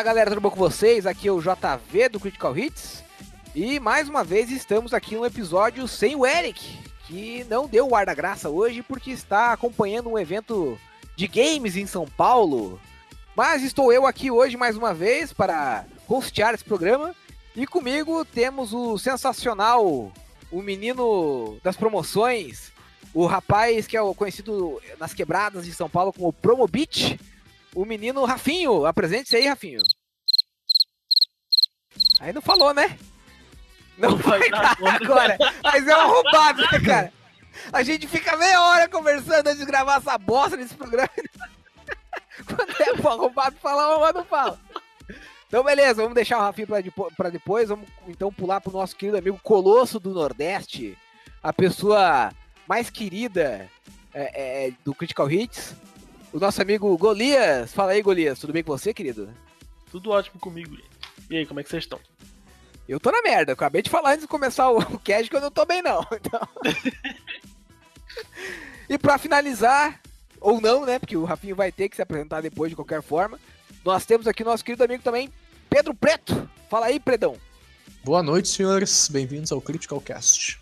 Fala galera, tudo bom com vocês? Aqui é o JV do Critical Hits e mais uma vez estamos aqui no episódio sem o Eric, que não deu o ar da graça hoje porque está acompanhando um evento de games em São Paulo. Mas estou eu aqui hoje mais uma vez para hostear esse programa e comigo temos o sensacional, o menino das promoções, o rapaz que é conhecido nas quebradas de São Paulo como Promobit o menino Rafinho. Apresente-se aí, Rafinho. Aí não falou, né? Não vai dar agora. Mas é um roubado, né, cara? A gente fica meia hora conversando antes de gravar essa bosta nesse programa. Quando é pra roubado falar, mas não fala. Então, beleza, vamos deixar o Rafinho pra depois. Vamos então pular pro nosso querido amigo Colosso do Nordeste, a pessoa mais querida é, é, do Critical Hits, o nosso amigo Golias. Fala aí, Golias, tudo bem com você, querido? Tudo ótimo comigo. E aí, como é que vocês estão? Eu tô na merda, acabei de falar antes de começar o cast que eu não tô bem, não. Então... e pra finalizar, ou não, né? Porque o Rafinho vai ter que se apresentar depois de qualquer forma. Nós temos aqui nosso querido amigo também, Pedro Preto. Fala aí, Predão. Boa noite, senhores. Bem-vindos ao Critical Cast.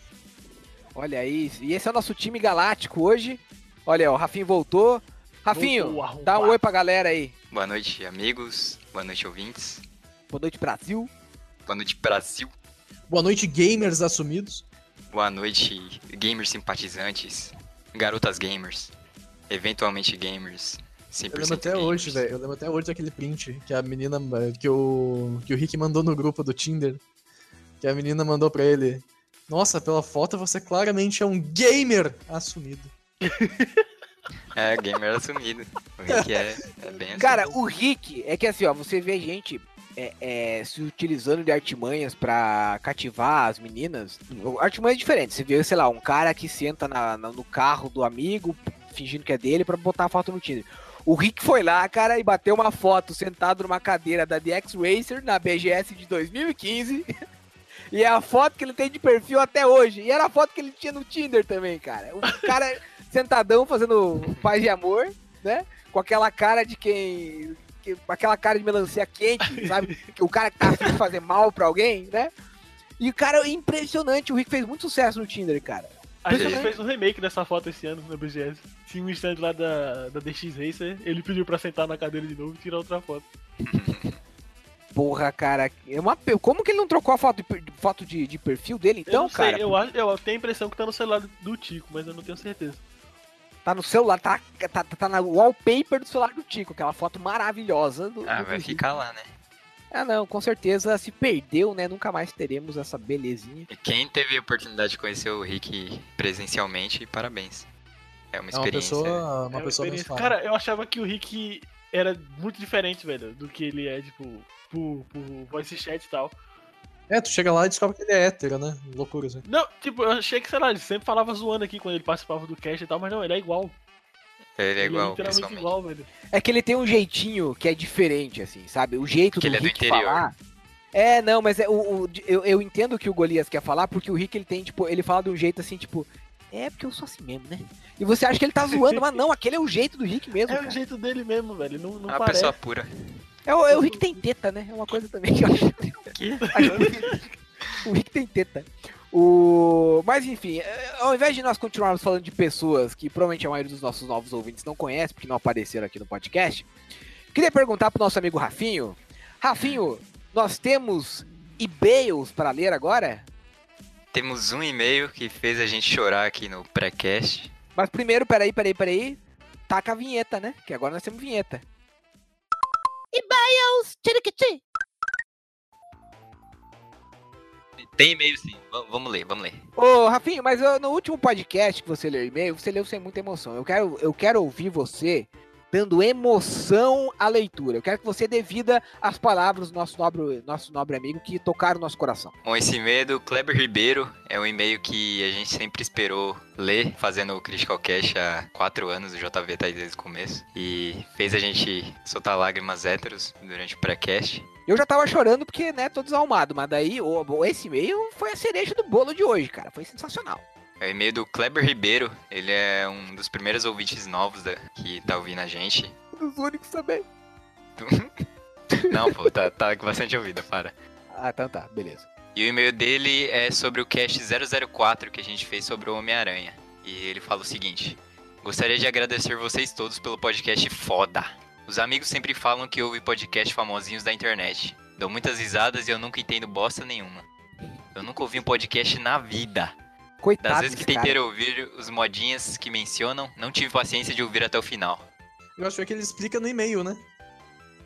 Olha aí, e esse é o nosso time galáctico hoje. Olha, o Rafinho voltou. Rafinho, dá um oi pra galera aí. Boa noite, amigos. Boa noite, ouvintes. Boa noite, Brasil. Boa noite, Brasil. Boa noite, gamers assumidos. Boa noite, gamers simpatizantes. Garotas gamers. Eventualmente gamers. 100% Eu lembro até gamers. hoje, velho. Eu lembro até hoje daquele print que a menina. que o. que o Rick mandou no grupo do Tinder. Que a menina mandou pra ele. Nossa, pela foto você claramente é um gamer assumido. É, gamer assumido. O Rick é, é bem assim. Cara, o Rick é que assim, ó, você vê gente é, é, se utilizando de artimanhas pra cativar as meninas. Artimanhas diferentes. Você vê, sei lá, um cara que senta na- na- no carro do amigo, fingindo que é dele, pra botar a foto no Tinder. O Rick foi lá, cara, e bateu uma foto sentado numa cadeira da DX Racer na BGS de 2015. E é a foto que ele tem de perfil até hoje. E era a foto que ele tinha no Tinder também, cara. O cara sentadão fazendo paz e amor, né? Com aquela cara de quem. que- aquela cara de melancia quente, sabe? Que o cara que tá afim de fazer mal pra alguém, né? E o cara é impressionante. O Rick fez muito sucesso no Tinder, cara. A gente fez um remake dessa foto esse ano na BGS. Tinha um stand lá da, da DX Racer, ele pediu pra sentar na cadeira de novo e tirar outra foto. Porra, cara. É uma... Como que ele não trocou a foto de, foto de, de perfil dele, eu então, não sei, cara? eu, acho, eu tenho a impressão que tá no celular do Tico, mas eu não tenho certeza. Tá no celular, tá, tá, tá na wallpaper do celular do Tico, aquela foto maravilhosa do, Ah, do vai ficar lá, né? Ah, não, com certeza se perdeu, né? Nunca mais teremos essa belezinha. E quem teve a oportunidade de conhecer o Rick presencialmente, parabéns. É uma É uma experiência. pessoa. Uma É pessoa experiência. Cara, eu achava que o Rick era muito diferente, velho, do que ele é, tipo, por, por voice chat e tal. É, tu chega lá e descobre que ele é hétero, né? Loucura, assim. Não, tipo, eu achei que, sei lá, ele sempre falava zoando aqui quando ele participava do cast e tal, mas não, ele é igual. Ele é igual, literalmente pessoalmente. igual, velho. É que ele tem um jeitinho que é diferente, assim, sabe? O jeito Que do ele é do Rick interior. falar. É, não, mas é, o, o- eu, eu entendo o que o Golias quer falar, porque o Rick ele tem, tipo, ele fala de um jeito assim, tipo, é porque eu sou assim mesmo, né? E você acha que ele tá zoando, mas não, aquele é o jeito do Rick mesmo. É cara. o jeito dele mesmo, velho. Não, É não uma parece. pessoa pura. É, o, é o Rick tem teta, né? É uma coisa também que eu acho. Que? o Rick tem teta. O... Mas enfim, é, ao invés de nós continuarmos falando de pessoas que provavelmente a maioria dos nossos novos ouvintes não conhece, porque não apareceram aqui no podcast, queria perguntar pro nosso amigo Rafinho. Rafinho, nós temos e-mails para ler agora? Temos um e-mail que fez a gente chorar aqui no pré-cast. Mas primeiro, peraí, peraí, peraí. Taca a vinheta, né? Que agora nós temos vinheta. E-mails! Tchiriquitim! Tem e-mail sim. V- vamos ler, vamos ler. Ô, Rafinha, mas eu- no último podcast que você leu e-mail, você leu sem muita emoção. Eu quero, eu quero ouvir você dando emoção à leitura. Eu quero que você dê vida às palavras do nosso nobre, nosso nobre amigo que tocaram o nosso coração. Bom, esse e-mail é do Kleber Ribeiro. É um e-mail que a gente sempre esperou ler, fazendo o Critical Cash há quatro anos. O JV tá aí desde o começo. E fez a gente soltar lágrimas héteros durante o pré-cast. Eu já tava chorando porque, né, tô desalmado, mas daí esse e-mail foi a cereja do bolo de hoje, cara. Foi sensacional. É o e-mail do Kleber Ribeiro. Ele é um dos primeiros ouvintes novos da- que tá ouvindo a gente. Um dos únicos também. Não, pô, tá, tá com bastante ouvida, para. Ah, então tá, beleza. E o e-mail dele é sobre o cast 004 que a gente fez sobre o Homem-Aranha. E ele fala o seguinte: Gostaria de agradecer vocês todos pelo podcast foda. Os amigos sempre falam que ouvem podcast famosinhos da internet. Dou muitas risadas e eu nunca entendo bosta nenhuma. Eu nunca ouvi um podcast na vida. Coitado Das vezes que cara. tentei ouvir os modinhas que mencionam, não tive paciência de ouvir até o final. Eu acho que ele explica no e-mail, né?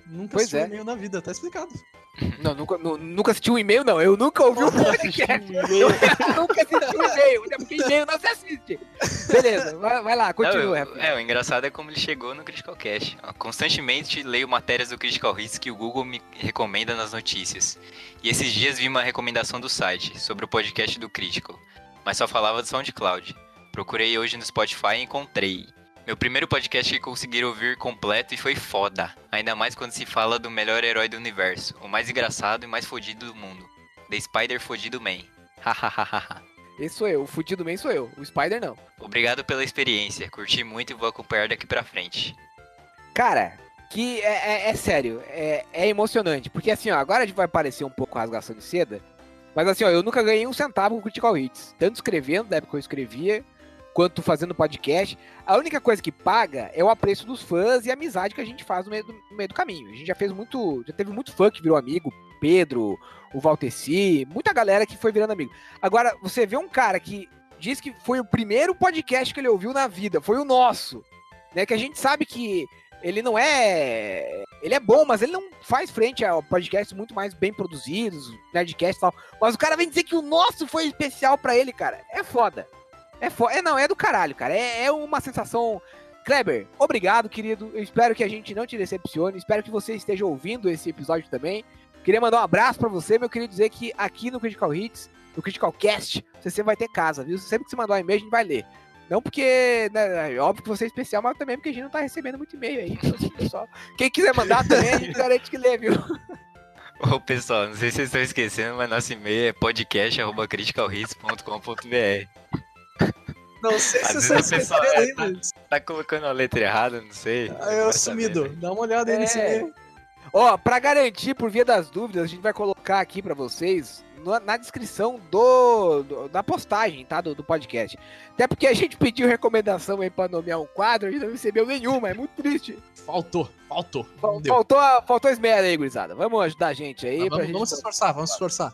Nunca Pois é. e-mail na vida, tá explicado. Não, nunca, nu- nunca assisti um e-mail, não. Eu nunca ouvi um podcast. Eu nunca assisti um e-mail, até porque e-mail não se assiste. Beleza, vai, vai lá, Não, continua, eu- Rafinha. é, o engraçado é como ele chegou no Critical Cast. Constantemente leio matérias do Critical Hits que o Google me recomenda nas notícias. E esses dias vi uma recomendação do site sobre o podcast do Critical, mas só falava do SoundCloud. Procurei hoje no Spotify e encontrei. Meu primeiro podcast que consegui ouvir completo e foi foda. Ainda mais quando se fala do melhor herói do universo, o mais engraçado e mais fodido do mundo. The Spider Fodido Man. Hahaha. Esse sou eu, o fudido man sou eu. O Spider não. Obrigado pela experiência, curti muito e vou acompanhar daqui pra frente. Cara, que é, é- é sério, é, é emocionante. Porque assim, ó, agora a gente vai parecer um pouco rasgação de seda. Mas assim, ó, eu nunca ganhei um centavo com Critical Hits. Tanto escrevendo, da época que eu escrevia, quanto fazendo podcast. A única coisa que paga é o apreço dos fãs e a amizade que a gente faz no meio do, no meio do caminho. A gente já fez muito. Já teve muito fã que virou amigo. Pedro, o Valteci, muita galera que foi virando amigo. Agora, você vê um cara que diz que foi o primeiro podcast que ele ouviu na vida, foi o nosso. Né, que a gente sabe que ele não é. Ele é bom, mas ele não faz frente a podcasts muito mais bem produzidos, Nerdcast e tal. Mas o cara vem dizer que o nosso foi especial pra ele, cara. É foda. É foda. É, não, é do caralho, cara. É, é uma sensação. Kleber, obrigado, querido. Eu espero que a gente não te decepcione. Espero que você esteja ouvindo esse episódio também. Queria mandar um abraço pra você, meu querido, dizer que aqui no Critical Hits, no Critical Cast, você sempre vai ter casa, viu? Sempre que você mandar um e-mail, a gente vai ler. Não porque, né, é óbvio que você é especial, mas também porque a gente não tá recebendo muito e-mail aí. Então, assim, pessoal, quem quiser mandar também, a gente garante que lê, viu? Ô pessoal, não sei se vocês estão esquecendo, mas nosso e-mail é podcast.criticalhits.com.br. Não sei Às se vezes você o pessoal escreveu é, mas... Tá colocando a letra errada, não sei. Ah, eu sumido. saber, né? Dá uma olhada aí nesse É. e-mail. Ó, pra garantir, por via das dúvidas, a gente vai colocar aqui pra vocês na, na descrição do, do- da postagem, tá? Do, do podcast. Até porque a gente pediu recomendação aí pra nomear um quadro, a gente não recebeu nenhuma, é muito triste. Faltou, faltou. Fal- Não deu. Faltou, a- faltou esmero aí, gurizada. Vamos ajudar a gente aí. Pra vamos, gente vamos se esforçar, vamos se esforçar.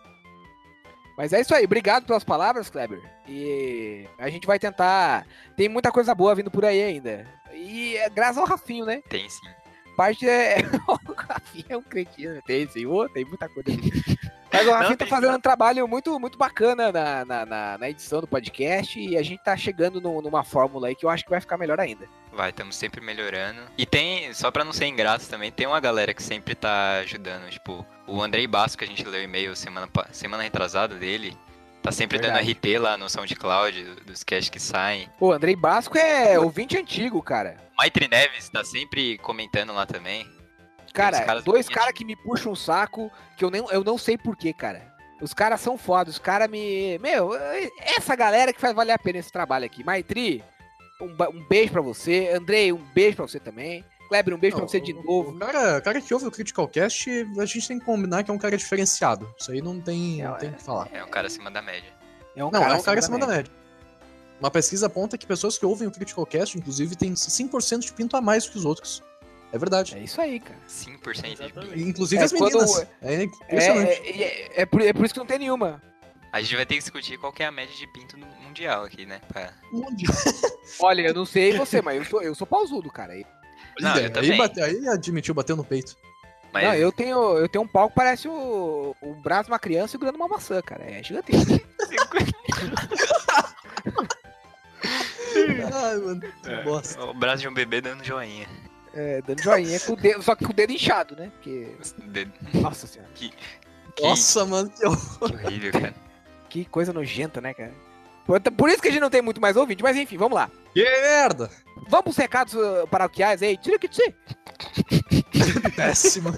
Mas é isso aí, obrigado pelas palavras, Kleber. E a gente vai tentar. Tem muita coisa boa vindo por aí ainda. E é graças ao Rafinho, né? Tem sim. Parte é. o Rafinho é um cretino, né? tem sim, ô, tem muita coisa. Mas o Rafinho tá fazendo um trabalho muito, muito bacana na, na, na- na edição do podcast e a gente tá chegando no- numa fórmula aí que eu acho que vai ficar melhor ainda. Vai, estamos sempre melhorando. E tem, só pra não ser ingrato também, tem uma galera que sempre tá ajudando. Tipo, o Andrei Basso, que a gente leu e-mail semana, semana retrasada dele, tá sempre dando Verdade. RT lá no SoundCloud, do- dos casts que saem. O Andrei Basco é ouvinte antigo, cara. Maitre Neves tá sempre comentando lá também. Cara, caras dois caras que me puxam o saco, que eu, nem, eu não sei porquê, cara. Os caras são foda, os caras me. Meu, essa galera que faz valer a pena esse trabalho aqui. Maitri, um, um beijo pra você. Andrei, um beijo pra você também. Kleber, um beijo pra Não, você de o- novo. O cara, o cara que ouve o Critical Cast, a gente tem que combinar que é um cara diferenciado. Isso aí não tem, não É, tem o que falar. É um cara acima da média. É um não, é um cara acima acima da média. Uma pesquisa aponta que pessoas que ouvem o Critical Cast, inclusive, têm 5% de pinto a mais que os outros. É verdade. É isso aí, cara. 5% de. Inclusive É, as quando- meninas. É É, impressionante. é, é- é por, é por isso que não tem nenhuma. A gente vai ter que discutir qual que é a média de pinto no mundial aqui, né? Pra- de- Olha, eu não sei você, mas eu sou, eu sou pausudo, cara. Não, também. aí, bate- aí admitiu, bateu no peito. Mas Não, eu tenho, eu tenho um pau que parece o, o braço de uma criança segurando uma maçã, cara. É gigantesco. Ai, mano, que É. bosta. o braço de um bebê dando joinha. É, dando joinha com o dedo, só que com o dedo inchado, né? Porque. De- Nossa senhora, Que, Nossa, mano, que horror. que horrível, cara. que coisa nojenta, né, cara? Por, por isso que a gente não tem muito mais ouvinte, mas enfim, vamos lá. Que merda. Vamos pros recados uh, paroquiais aí. Tira que tira. Péssimo.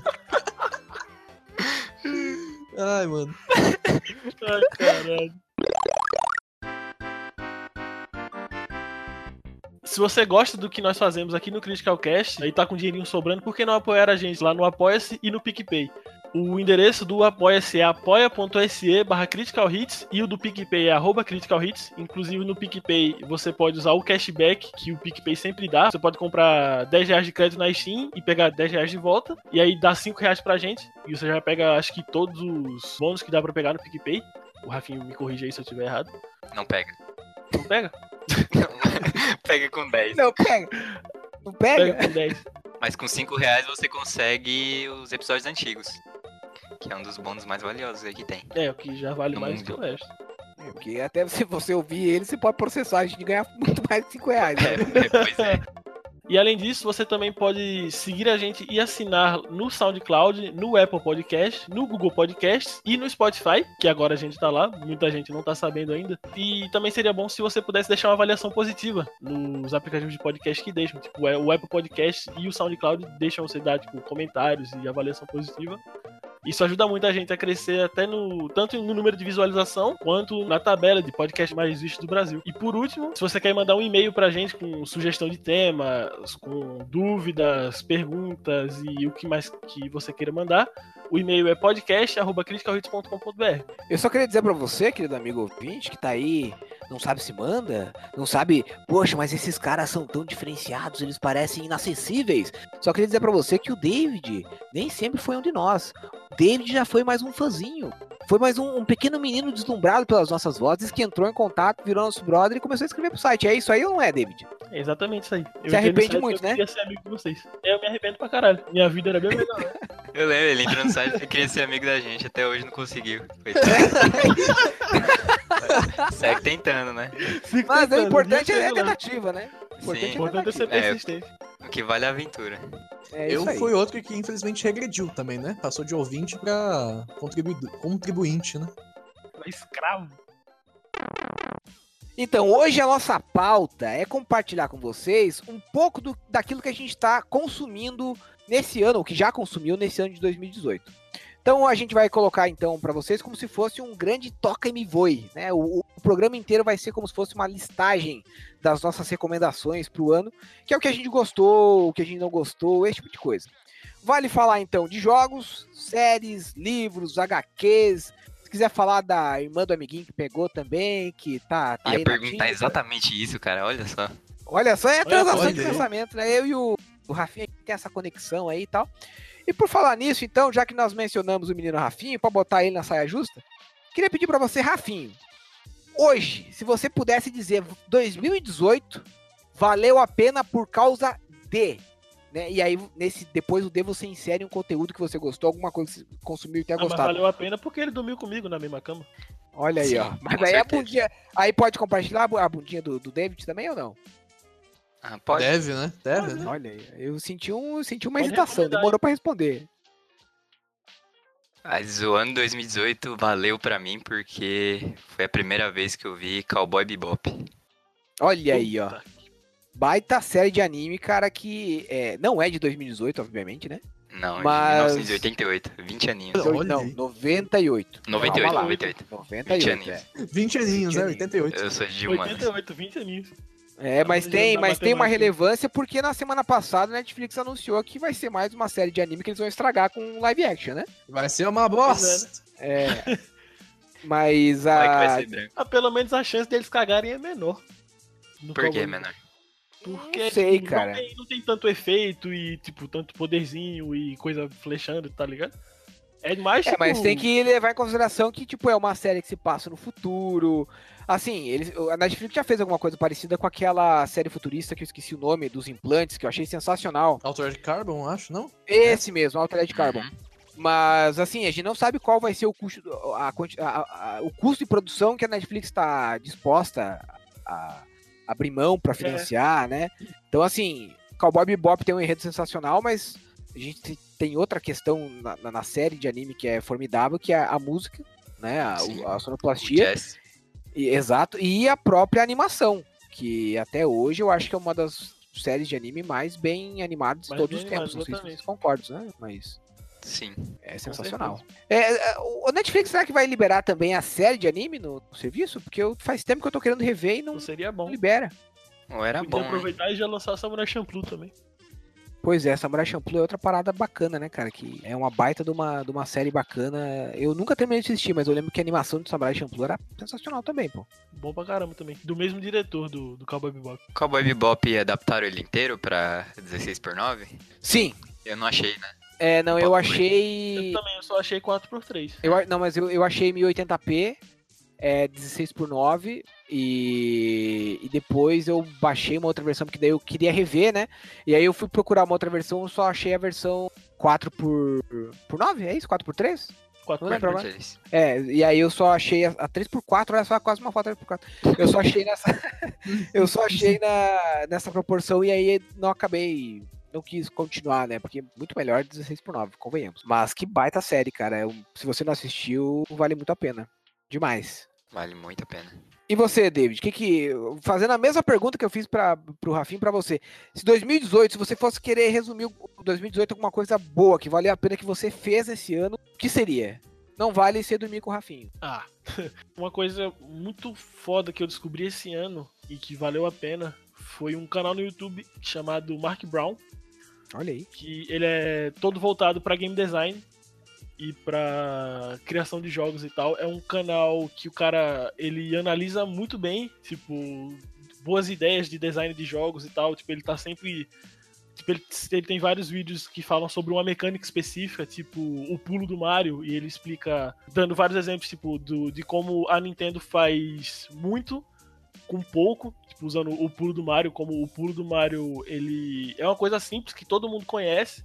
Ai, mano. Ai, caralho. Se você gosta do que nós fazemos aqui no Critical Cast, aí tá com dinheirinho sobrando, por que não apoiar a gente lá no Apoia-se e no PicPay? O endereço do Apoia-se é apoia.se barra Critical Hits e o do PicPay é arroba Critical Hits. Inclusive no PicPay você pode usar o cashback que o PicPay sempre dá. Você pode comprar 10 reais de crédito na Steam e pegar 10 reais de volta. E aí dá 5 reais pra gente. E você já pega, acho que todos os bônus que dá pra pegar no PicPay. O Rafinho me corrige aí se eu estiver errado. Não pega. Não pega? pega com 10. Não, pega. Não pega? Pega com 10. Mas com 5 reais você consegue os episódios antigos. Que é um dos bônus mais valiosos que tem. É, o que já vale No mais mundo. que o resto. É, Porque até se você ouvir ele, você pode processar a gente ganhar muito mais de 5 reais. Né? É, pois é. E além disso, você também pode seguir a gente e assinar no SoundCloud, no Apple Podcast, no Google Podcasts e no Spotify, que agora a gente tá lá, muita gente não tá sabendo ainda. E também seria bom se você pudesse deixar uma avaliação positiva nos aplicativos de podcast que deixam. Tipo, é, o Apple Podcast e o SoundCloud deixam você dar tipo, comentários e avaliação positiva. Isso ajuda muito a gente a crescer até no tanto no número de visualização quanto na tabela de podcast mais vistos do Brasil. E por último, se você quer mandar um e-mail pra gente com sugestão de temas, com dúvidas, perguntas e o que mais que você queira mandar, o e-mail é podcast@criticalhits.com.br. Eu só queria dizer pra você, querido amigo ouvinte, que tá aí, não sabe se manda, não sabe, poxa, mas esses caras são tão diferenciados, eles parecem inacessíveis. Só queria dizer pra você que o David nem sempre foi um de nós. O David já foi mais um fãzinho. Foi mais um, um pequeno menino deslumbrado pelas nossas vozes que entrou em contato, virou nosso brother e começou a escrever pro site. É isso aí ou não é, David? É exatamente isso aí. Eu Se arrepende muito, né? Eu queria ser amigo de vocês. Eu me arrependo pra caralho. Minha vida era bem melhor. Eu lembro, ele entrou no site e queria ser amigo da gente, até hoje não conseguiu. Segue tentando, né? Fico Mas o tentando, importante viu, é a tentativa, né? O importante Sim. O importante é ser É. persistente. O que vale é a aventura. É eu fui outro que infelizmente regrediu também, né? Passou de ouvinte pra contribu contribuinte, né? Escravo. Então, hoje a nossa pauta é compartilhar com vocês um pouco do, daquilo que a gente está consumindo nesse ano, ou que já consumiu nesse ano de 2018. Então a gente vai colocar então para vocês como se fosse um grande toca e me voe, né? O, o programa inteiro vai ser como se fosse uma listagem das nossas recomendações para o ano, que é o que a gente gostou, o que a gente não gostou, esse tipo de coisa. Vale falar então de jogos, séries, livros, HQs. Se quiser falar da irmã do amiguinho que pegou também, que tá, tá aí Ia na perguntar tinta. exatamente isso, cara. Olha só. Olha só, é a transação olha de pensamento, né? Eu e o, o Rafinha tem essa conexão aí e tal. E por falar nisso, então, já que nós mencionamos o menino Rafinho, pra botar ele na saia justa, queria pedir pra você, Rafinho, hoje, se você pudesse dizer 2018 valeu a pena por causa de, né? E aí, nesse, depois o D você insere um conteúdo que você gostou, alguma coisa que você consumiu e tenha Ah, mas gostado. valeu a pena porque ele dormiu comigo na mesma cama. Olha aí, Sim, ó. Mas aí a certeza. bundinha. Aí pode compartilhar a a bundinha do, do David também ou não? Ah, pode. Deve, né? Deve, né? Olha aí, eu senti, um, eu senti uma Pode hesitação, demorou pra responder. Mas o ano 2018 valeu pra mim porque foi a primeira vez que eu vi Cowboy Bebop. Olha aí, ó. Baita série de anime, cara, que é, não é de 2018, obviamente, né? Não, Mas- de 1988. 20 aninhos. Olha não, aí. 98. 98, Calma lá. 98. 98, aninhos. é. 20 aninhos, né? aninhos. 88. Eu sou de humanas. 88, 20 aninhos. É, mas Tá tem, na mas tem uma relevância porque na semana passada a Netflix anunciou que vai ser mais uma série de anime que eles vão estragar com live action, né? Vai ser uma bosta. É. Mas Vai que vai a. Ah, pelo menos a chance deles cagarem é menor. No Por que, Cowboy. menor? Porque Não sei, tipo, cara. Não, tem, não tem tanto efeito e, tipo, tanto poderzinho e coisa flechando, tá ligado? É mais É, tipo, mas tem que levar em consideração que, tipo, é uma série que se passa no futuro. Assim, eles, a Netflix já fez alguma coisa parecida com aquela série futurista que eu esqueci o nome, dos implantes, que eu achei sensacional. Altered Carbon, acho, não? Esse mesmo, Altered Carbon. Uhum. Mas, assim, a gente não sabe qual vai ser o custo, a, a- a- o custo de produção que a Netflix está disposta a abrir mão para financiar, né? Então, assim, Cowboy Bebop tem um enredo sensacional, mas a gente tem outra questão na, na- na série de anime que é formidável, que é a música, né? A, Sim. a O sonoplastia. Jazz. E- exato. E a própria animação, que até hoje eu acho que é uma das séries de anime mais bem animadas de todos bem os tempos. Não sei se vocês concordam, né? Mas Sim. é sensacional. É, é, o Netflix será que vai liberar também a série de anime no, no serviço? Porque eu, faz tempo que eu tô querendo rever e não, Então seria bom. libera. Ou era Podia bom, aproveitar e já lançar Samurai Champloo também. Pois é, Samurai Champloo é outra parada bacana, né, cara? Que é uma baita de uma, de uma série bacana. Eu nunca terminei de assistir, mas eu lembro que a animação de Samurai Champloo era sensacional também, pô. Bom pra caramba também. Do mesmo diretor do, do Cowboy Bebop. Cowboy Bebop adaptaram ele inteiro pra 16x9? Sim. Eu não achei, né? É, não, eu achei. Eu também, eu só achei 4x3. Eu, não, mas eu, eu achei 1080p, é 16 por 9 e, e depois eu baixei uma outra versão porque daí eu queria rever, né? E aí eu fui procurar uma outra versão, eu só achei a versão 4 por por 9, é isso? 4 por 3? Não lembro agora. Eles- É, e aí eu só achei a, a 3x4, olha só, quase uma foto 3x4. Eu só achei nessa. eu só achei na, nessa proporção e aí não acabei. Não quis continuar, né? Porque é muito melhor 16 por 9, convenhamos. Mas que baita série, cara. É um- Se você não assistiu, vale muito a pena. Demais. Vale muito a pena. E você, David? Que que fazendo a mesma pergunta que eu fiz para pro Rafinho para você. Se 2018, se você fosse querer resumir o 2018 alguma coisa boa que valeu a pena que você fez esse ano, o que seria? Não vale ser dormir com o Rafinho. Ah, uma coisa muito foda que eu descobri esse ano e que valeu a pena foi um canal no YouTube chamado Mark Brown, Olha aí. que ele é todo voltado pra game design e pra criação de jogos e tal. É um canal que o cara ele analisa muito bem, tipo, boas ideias de design de jogos e tal. Tipo, ele tá sempre Tipo, ele, ele tem vários vídeos que falam sobre uma mecânica específica, tipo o pulo do Mario, e ele explica, dando vários exemplos, tipo, do, de como a Nintendo faz muito com pouco, tipo, usando o pulo do Mario, como o pulo do Mario, ele é uma coisa simples que todo mundo conhece,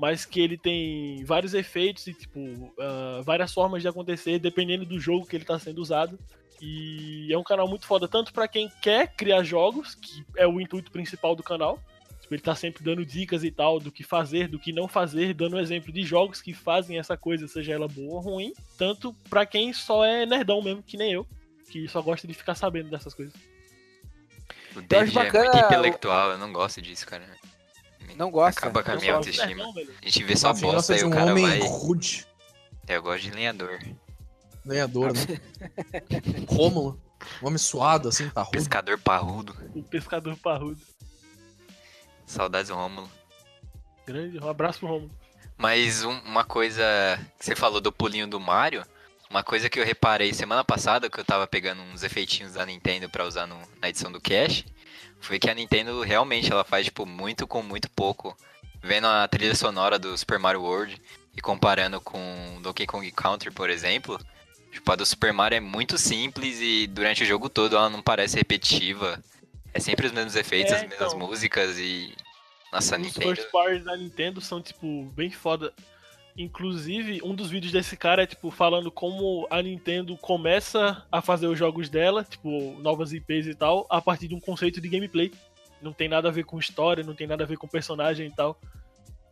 mas que ele tem vários efeitos e, tipo, ah, várias formas de acontecer, dependendo do jogo que ele está sendo usado. E é um canal muito foda, tanto para quem quer criar jogos, que é o intuito principal do canal, Tipo, ele tá sempre dando dicas e tal do que fazer, do que não fazer, dando exemplo de jogos que fazem essa coisa, seja ela boa ou ruim, tanto pra quem só é nerdão mesmo, que nem eu, que só gosta de ficar sabendo dessas coisas. O David é bacana muito o- intelectual, eu não gosto disso, cara. Não gosta. Acaba com a minha autoestima. velho. A gente vê só bosta e o um cara homem vai. rude, Eu gosto de lenhador. lenhador, né? Rômulo. Um homem suado, assim, parrudo. Pescador parrudo. O pescador parrudo. Saudades do Rômulo. Grande, um abraço pro Romulo. Mas um- uma coisa que você falou do pulinho do Mario, uma coisa que eu reparei semana passada, que eu tava pegando uns efeitinhos da Nintendo pra usar no- na edição do Cash, foi que a Nintendo realmente ela faz tipo muito com muito pouco. Vendo a trilha sonora do Super Mario World e comparando com Donkey Kong Country, por exemplo, tipo a do Super Mario é muito simples e durante o jogo todo ela não parece repetitiva. É sempre os mesmos efeitos, É, as mesmas então. músicas e nossa, a Os Nintendo first parties da Nintendo são, tipo, bem foda. Inclusive, um dos vídeos desse cara é, tipo, falando como a Nintendo começa a fazer os jogos dela, tipo, novas IPs e tal, a partir de um conceito de gameplay. Não tem nada a ver com história, não tem nada a ver com personagem e tal.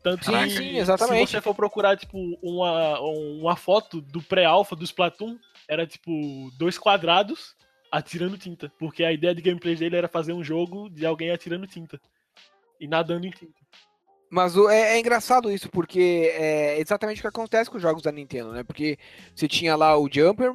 Tanto Sim, que, sim, exatamente. se você for procurar, tipo, uma, uma foto do pré-alpha do Splatoon, era, tipo, dois quadrados atirando tinta. Porque a ideia de gameplay dele era fazer um jogo de alguém atirando tinta. E nadando em tinta. Mas é, é engraçado isso, porque é exatamente o que acontece com os jogos da Nintendo, né? Porque você tinha lá o Jumper,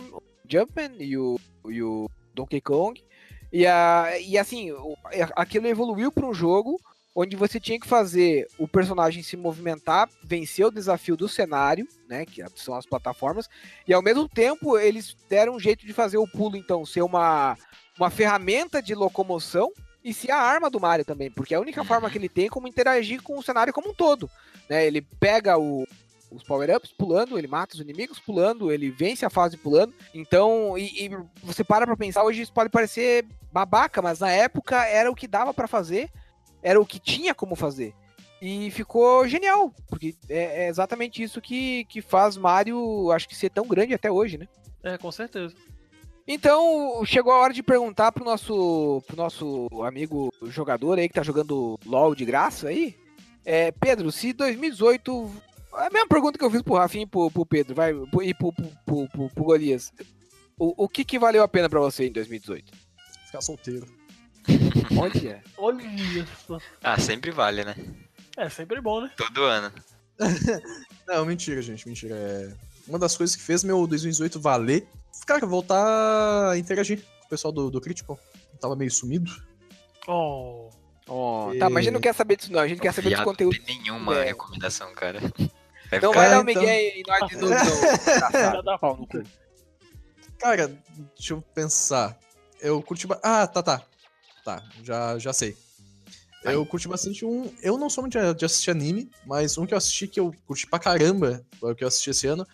Jumpman e o, e o Donkey Kong. E, a, e assim, é- aquilo evoluiu para um jogo onde você tinha que fazer o personagem se movimentar, vencer o desafio do cenário, né? Que são as plataformas, e ao mesmo tempo eles deram um jeito de fazer o pulo, então, ser uma, uma ferramenta de locomoção e ser a arma do Mario também, porque é a única forma que ele tem como interagir com o cenário como um todo. Né? Ele pega o, os power-ups pulando, ele mata os inimigos pulando, ele vence a fase pulando. Então, e, e você para pra pensar, hoje isso pode parecer babaca, mas na época era o que dava pra fazer, era o que tinha como fazer. E ficou genial, porque é, é exatamente isso que, que faz Mario, acho que ser tão grande até hoje, né? É, com certeza. Então, chegou a hora de perguntar pro nosso, pro nosso amigo jogador aí que tá jogando LOL de graça aí. É, Pedro, se 2018. É a mesma pergunta que eu fiz pro Rafinha e pro, pro Pedro, vai, e pro, pro, pro, pro, pro Golias. O, o que, que valeu a pena pra você em 2018? Ficar solteiro. Olha. Olha isso. Ah, sempre vale, né? É sempre bom, né? Todo ano. Não, mentira, gente, mentira. É... Uma das coisas que fez meu 2018 valer, cara, voltar a interagir com o pessoal do, do Critical. Eu tava meio sumido. Oh. Oh, tá, mas a gente não quer saber disso, não. A gente quer saber dos Viado, conteúdos. Não tem nenhuma É. recomendação, cara. Vai Não ficar- vai dar o então. Miguel e nós de novo, não. No cu. Cara, deixa eu pensar. Eu curti. Ba... Ah, tá, tá. Tá, já, já sei. Eu curti bastante um. Eu não sou muito de de assistir anime, mas um que eu assisti que eu curti pra caramba, foi o que eu assisti esse ano,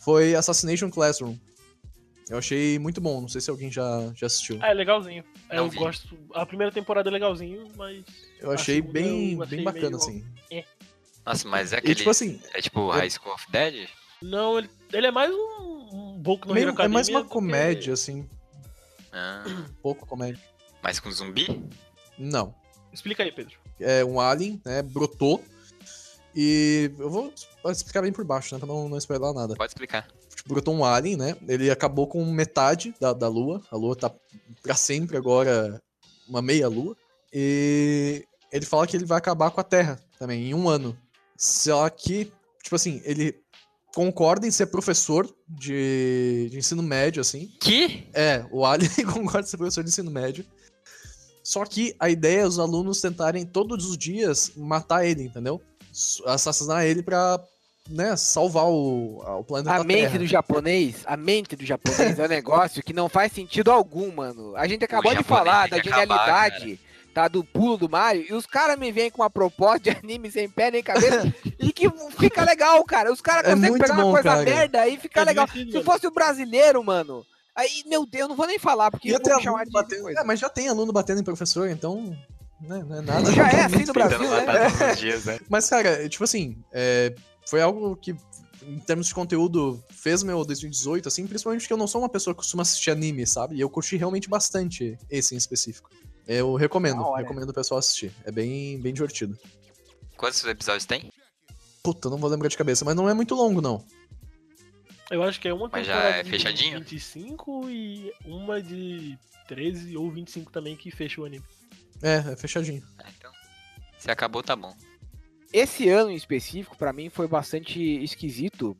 foi Assassination Classroom. Eu achei muito bom, não sei se alguém já, já assistiu. Ah, é legalzinho. É, eu vi. gosto. A primeira temporada é legalzinho, mas. Eu achei bem, eu achei bem bacana, meio- assim. Nossa, mas é E aquele. tipo assim, É tipo High School of Dead? Não, ele, ele é mais um, um Boku no meio- é mais uma do que- comédia, assim, Ah, um pouco comédia. mas com zumbi? Não. Explica aí, Pedro. É um alien, né? Brotou. E eu vou explicar bem por baixo, né? Pra não, não spoiler nada. Pode explicar. Brotou um alien, né? Ele acabou com metade da, da lua. A lua tá pra sempre agora uma meia lua. E ele fala que ele vai acabar com a Terra também, em um ano. Só que, tipo assim, ele concorda em ser professor de, de ensino médio, assim. Que? É, o Alien concorda em ser professor de ensino médio. Só que a ideia é os alunos tentarem todos os dias matar ele, entendeu? Assassinar ele pra, né, salvar o, o planeta A mente Terra. do japonês, a mente do japonês é um negócio que não faz sentido algum, mano. A gente acabou de japonês falar da que acabar, genialidade, tá, do pulo do Mario, e os caras me vêm com uma proposta de anime sem pé nem cabeça, e que fica legal, cara. Os caras É conseguem pegar uma bom, coisa cara. merda e fica É legal. Se fosse o brasileiro, mano, aí, meu Deus, eu não vou nem falar, porque eu vou chamar de batendo. coisa. É, mas já tem aluno batendo em professor, então. Né, não é nada. Já é assim no Brasil, né? dias, né? Mas, cara, tipo assim, é, foi algo que, em termos de conteúdo, fez meu 2018, assim, principalmente porque eu não sou uma pessoa que costuma assistir anime, sabe? E eu curti realmente bastante esse em específico. Eu recomendo, hora. recomendo o pessoal assistir. É bem, bem divertido. Quantos episódios tem? Puta, não vou lembrar de cabeça, mas não é muito longo, não. Eu acho que é uma Mas já temporada é de fechadinho? 25 e uma de 13 ou 25 também que fecha o anime. É, é fechadinho. Ah, então. Se acabou, tá bom. Esse ano em específico, pra mim, foi bastante esquisito,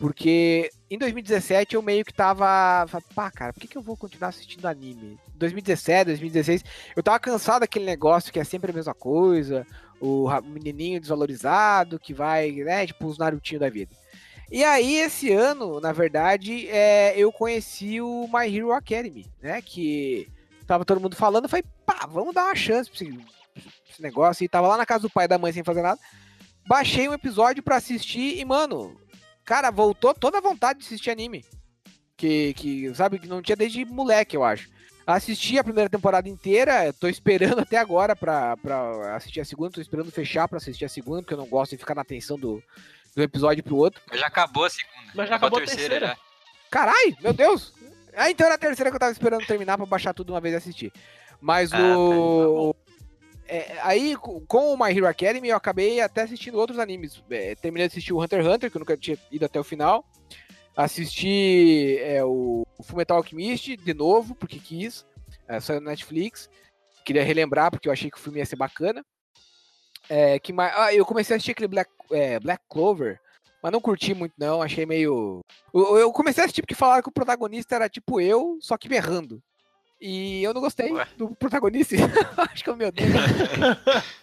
porque em 2017 eu meio que tava. Pá, cara, por que, que eu vou continuar assistindo anime? 2017, 2016, eu tava cansado daquele negócio que é sempre a mesma coisa, o menininho desvalorizado que vai, né, tipo os Narutinho da vida. E aí, esse ano, na verdade, é, eu conheci o My Hero Academy, né, que tava todo mundo falando, falei, pá, vamos dar uma chance pra esse, esse negócio, e tava lá na casa do pai e da mãe sem fazer nada, baixei um episódio pra assistir e, mano, cara, voltou toda a vontade de assistir anime. Que, que, sabe, que não tinha desde moleque, eu acho. Assisti a primeira temporada inteira, tô esperando até agora pra, pra assistir a segunda, tô esperando fechar pra assistir a segunda, porque eu não gosto de ficar na atenção do, do episódio pro outro. Mas já acabou a segunda. Mas já acabou a terceira. já. Carai, meu Deus! Ah, então era a terceira que eu tava esperando terminar pra baixar tudo uma vez e assistir. Mas Ah, tá, o. É, aí, co- com o My Hero Academy, eu acabei até assistindo outros animes. É, terminei de assistir o Hunter x Hunter, que eu nunca tinha ido até o final. Assisti é, o Fullmetal Alchemist de novo, porque quis. É, saiu no Netflix. Queria relembrar, porque eu achei que o filme ia ser bacana. É, que mais... Ah, eu comecei a assistir aquele Black, é, Black Clover, mas não curti muito, não. Achei meio. Eu, eu comecei a assistir porque falaram que o protagonista era tipo eu, só que berrando. E eu não gostei Ué. do protagonista. Acho que eu me odeio.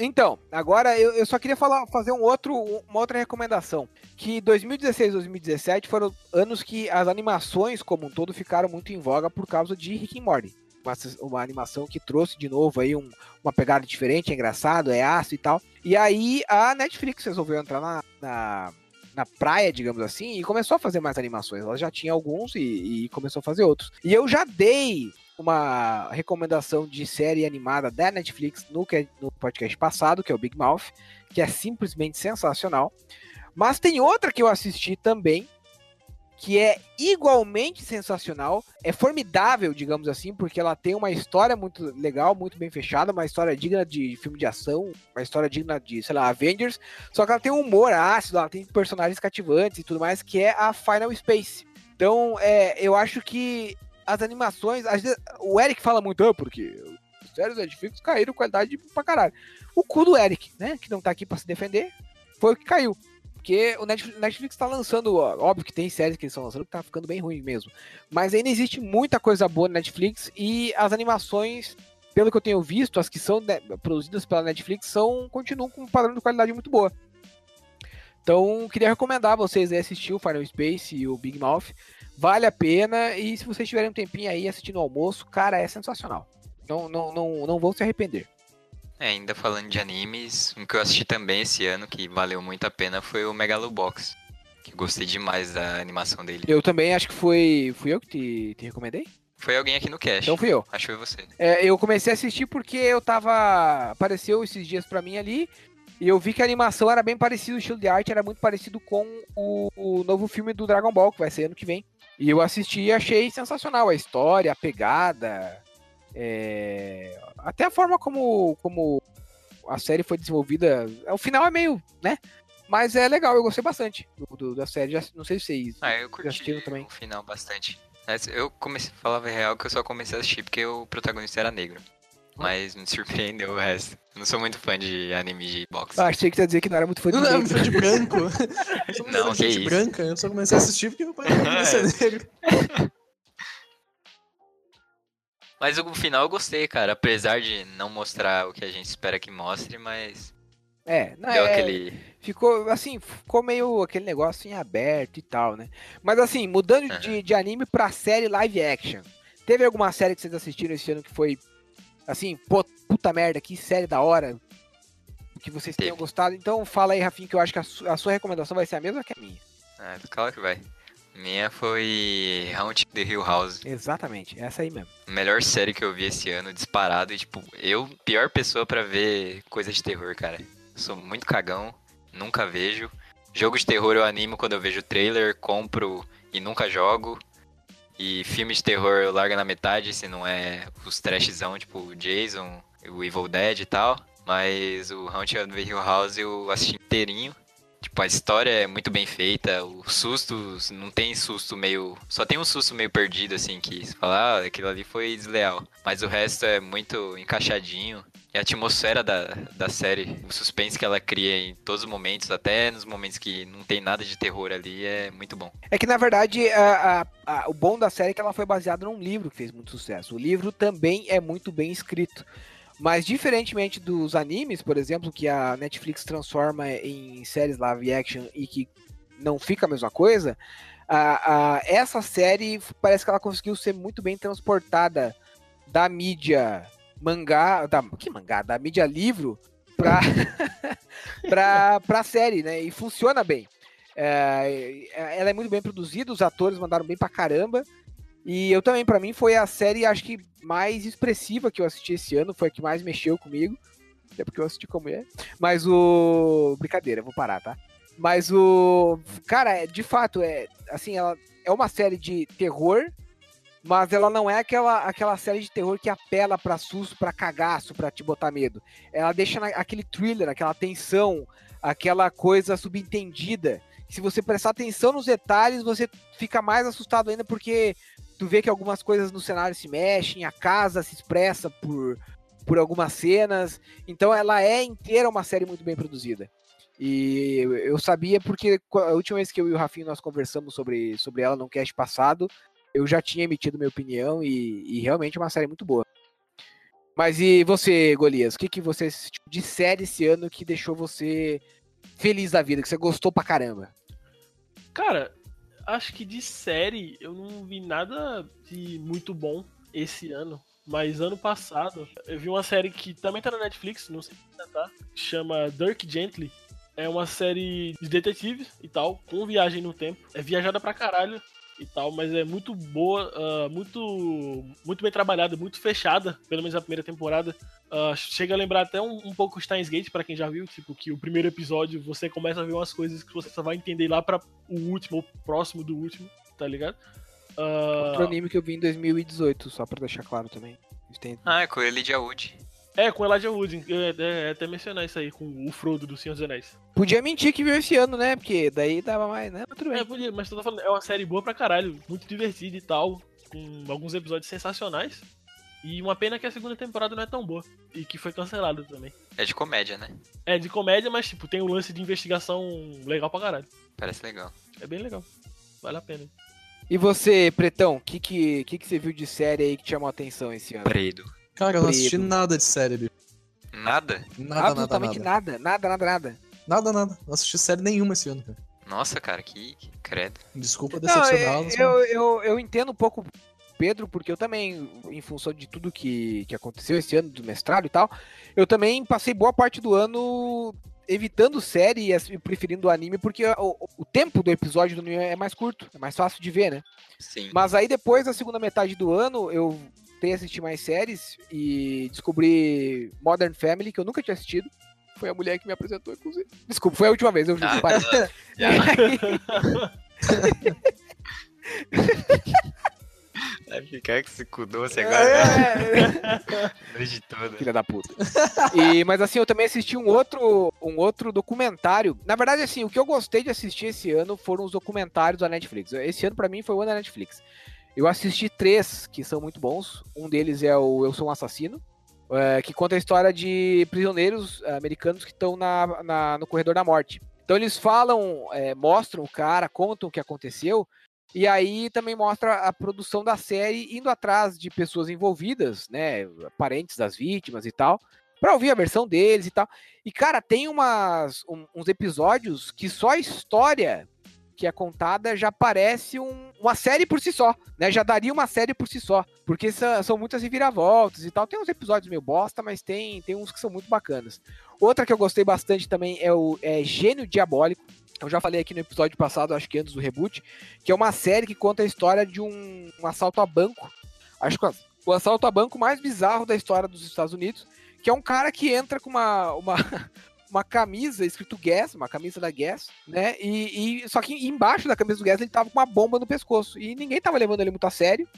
Então, agora eu, eu só queria falar, fazer um outro, uma outra recomendação. Que 2016 e 2017 foram anos que as animações como um todo ficaram muito em voga por causa de Rick and Morty. uma, uma animação que trouxe de novo aí um, uma pegada diferente, é engraçado, é ácido e tal. E aí a Netflix resolveu entrar na, na, na praia, digamos assim, e começou a fazer mais animações. Ela já tinha alguns e, e começou a fazer outros. E eu já dei uma recomendação de série animada da Netflix no, no podcast passado, que é o Big Mouth, que é simplesmente sensacional. Mas tem outra que eu assisti também, que é igualmente sensacional, é formidável, digamos assim, porque ela tem uma história muito legal, muito bem fechada, uma história digna de filme de ação, uma história digna de, sei lá, Avengers, só que ela tem um humor ácido, ela tem personagens cativantes e tudo mais, que é a Final Space. Então, é, eu acho que as animações, vezes, o Eric fala muito, ah, porque os séries Netflix caíram qualidade pra caralho. O cu do Eric, né, que não tá aqui pra se defender, foi o que caiu. Porque o Netflix tá lançando, óbvio que tem séries que eles estão lançando que tá ficando bem ruim mesmo. Mas ainda existe muita coisa boa no Netflix e as animações, pelo que eu tenho visto, as que são produzidas pela Netflix são continuam com um padrão de qualidade muito boa. Então, queria recomendar vocês assistir o Final Space e o Big Mouth. Vale a pena e se vocês tiverem um tempinho aí assistindo o almoço, cara, é sensacional. Não, não, não, não vão se arrepender. É, ainda falando de animes, um que eu assisti também esse ano, que valeu muito a pena, foi o Megalobox. Que gostei demais da animação dele. Eu também acho que foi. Fui eu que te, te recomendei? Foi alguém aqui no cast. Então fui eu. Acho que foi você. É, eu comecei a assistir porque eu tava. Apareceu esses dias pra mim ali. E eu vi que a animação era bem parecida, o estilo de arte era muito parecido com o, o novo filme do Dragon Ball, que vai ser ano que vem. E eu assisti e achei sensacional a história, a pegada, é... Até a forma como, como a série foi desenvolvida. O final é meio, né? Mas é legal, eu gostei bastante do, do da série. Já, não sei se vocês ah, eu curti também. o final bastante. Eu comecei, falava real que eu só comecei a assistir porque o protagonista era negro. Mas me surpreendeu o resto. Eu não sou muito fã de anime de boxe. Ah, achei que você ia dizer que não era muito fã de Não, não, fã de branco. não, que isso. branca, eu só comecei a assistir porque meu pai é negro. Mas o final eu gostei, cara. Apesar de não mostrar o que a gente espera que mostre, mas. É, não é. Aquele... Ficou, assim, ficou meio aquele negócio em aberto e tal, né? Mas assim, mudando uhum. de, de anime pra série live action. Teve alguma série que vocês assistiram esse ano que foi, assim, puta merda, que série da hora, que vocês Teve. tenham gostado? Então fala aí, Rafinha, que eu acho que a, su a sua recomendação vai ser a mesma que a minha. Ah, claro que vai. Minha foi Haunting the Hill House. Exatamente, essa aí mesmo. Melhor série que eu vi esse ano, disparado. E, tipo, eu, pior pessoa para ver coisa de terror, cara. Sou muito cagão, nunca vejo. Jogo de terror eu animo quando eu vejo trailer, compro e nunca jogo. E filme de terror eu largo na metade, se não é os trashzão, tipo Jason, o Evil Dead e tal. Mas o Haunting the Hill House eu assisti inteirinho. Tipo, a história é muito bem feita, os sustos, não tem susto meio. Só tem um susto meio perdido, assim, que você fala, ah, aquilo ali foi desleal. Mas o resto é muito encaixadinho. E a atmosfera da, da série, o suspense que ela cria em todos os momentos, até nos momentos que não tem nada de terror ali, é muito bom. É que, na verdade, a, a, a, o bom da série é que ela foi baseada num livro que fez muito sucesso. O livro também é muito bem escrito. Mas diferentemente dos animes, por exemplo, que a Netflix transforma em séries live action e que não fica a mesma coisa, a, a, essa série parece que ela conseguiu ser muito bem transportada da mídia mangá, da, que mangá? Da mídia livro pra, pra, pra série, né? E funciona bem. É, ela é muito bem produzida, os atores mandaram bem pra caramba. E eu também, para mim, foi a série, acho que mais expressiva que eu assisti esse ano, foi a que mais mexeu comigo. É porque eu assisti como é. Mas o. Brincadeira, vou parar, tá? Mas o. Cara, é, de fato, é. Assim, ela é uma série de terror, mas ela não é aquela, aquela série de terror que apela para susto, para cagaço, para te botar medo. Ela deixa na, aquele thriller, aquela tensão, aquela coisa subentendida. Se você prestar atenção nos detalhes, você fica mais assustado ainda porque tu vê que algumas coisas no cenário se mexem, a casa se expressa por, por algumas cenas. Então ela é inteira uma série muito bem produzida. E eu sabia porque a última vez que eu e o Rafinho nós conversamos sobre, sobre ela no cast passado, eu já tinha emitido minha opinião e, e realmente é uma série muito boa. Mas e você, Golias? O que, que você assistiu de série esse ano que deixou você feliz da vida, que você gostou pra caramba? Cara, acho que de série eu não vi nada de muito bom esse ano. mas ano passado eu vi uma série que também tá na Netflix, não sei se ainda tá, chama Dirk Gently. É uma série de detetives e tal, com viagem no tempo. É viajada pra caralho e tal, mas é muito boa, uh, muito, muito bem trabalhada, muito fechada, pelo menos a primeira temporada. Uh, chega a lembrar até um, um pouco Steins Gate, para quem já viu, tipo, que o primeiro episódio você começa a ver umas coisas que você só vai entender lá para o último, ou próximo do último, tá ligado? Uh... Outro anime que eu vi em 2018, só pra deixar claro também. Tem... Ah, é com Elijah Wood. É, com Elijah Wood. É, é, é, até mencionar isso aí, com o Frodo do Senhor dos Anéis. Podia mentir que viu esse ano, né? Porque daí dava mais, né? Mas tudo bem. É, podia, mas tô falando, é uma série boa pra caralho, muito divertida e tal, com alguns episódios sensacionais. E uma pena que a segunda temporada não é tão boa. E que foi cancelada também. É de comédia, né? É de comédia, mas tipo, tem um lance de investigação legal pra caralho. Parece legal. É bem legal. Vale a pena. E você, Pretão, o que, que, que, que você viu de série aí que te chamou a atenção esse ano? Predo. Cara, eu não assisti nada de série, bicho. Nada? Nada, Absolutamente nada, nada, nada, nada. Nada, nada. Não assisti série nenhuma esse ano, cara. Nossa, cara, que, que credo. Desculpa decepcioná-los. Eu, eu, eu, eu entendo um pouco Pedro, porque eu também, em função de tudo que, que aconteceu esse ano do mestrado e tal, eu também passei boa parte do ano evitando série e preferindo anime, porque o, o, tempo do episódio do anime é mais curto, é mais fácil de ver, né? Sim. Mas aí depois da segunda metade do ano, eu tentei assistir mais séries e descobri Modern Family, que eu nunca tinha assistido. Foi a mulher que me apresentou, inclusive. Desculpa, foi a última vez, eu juro. Ah, Vai ficar que se cudou-se agora. É. Noite toda. Filha da puta. E, mas assim, eu também assisti um outro, um outro documentário. Na verdade, assim, o que eu gostei de assistir esse ano foram os documentários da Netflix. Esse ano, para mim, foi o ano da Netflix. Eu assisti três que são muito bons. Um deles é o Eu Sou um Assassino, é, que conta a história de prisioneiros americanos que estão na, na, no corredor da morte. Então eles falam, é, mostram o cara, contam o que aconteceu, e aí também mostra a produção da série indo atrás de pessoas envolvidas, né, parentes das vítimas e tal, para ouvir a versão deles e tal. E cara, tem umas, um, uns episódios que só a história que é contada já parece um, uma série por si só, né? Já daria uma série por si só, porque são muitas reviravoltas e tal. Tem uns episódios meio bosta, mas tem, tem uns que são muito bacanas. Outra que eu gostei bastante também é o é Gênio Diabólico. Eu já falei aqui no episódio passado, acho que antes do reboot, que é uma série que conta a história de um, um assalto a banco. Acho que o assalto a banco mais bizarro da história dos Estados Unidos, que é um cara que entra com uma, uma, uma camisa escrito Gas, uma camisa da Gas, né? E, e, só que embaixo da camisa do Gas ele tava com uma bomba no pescoço. E ninguém tava levando ele muito a sério.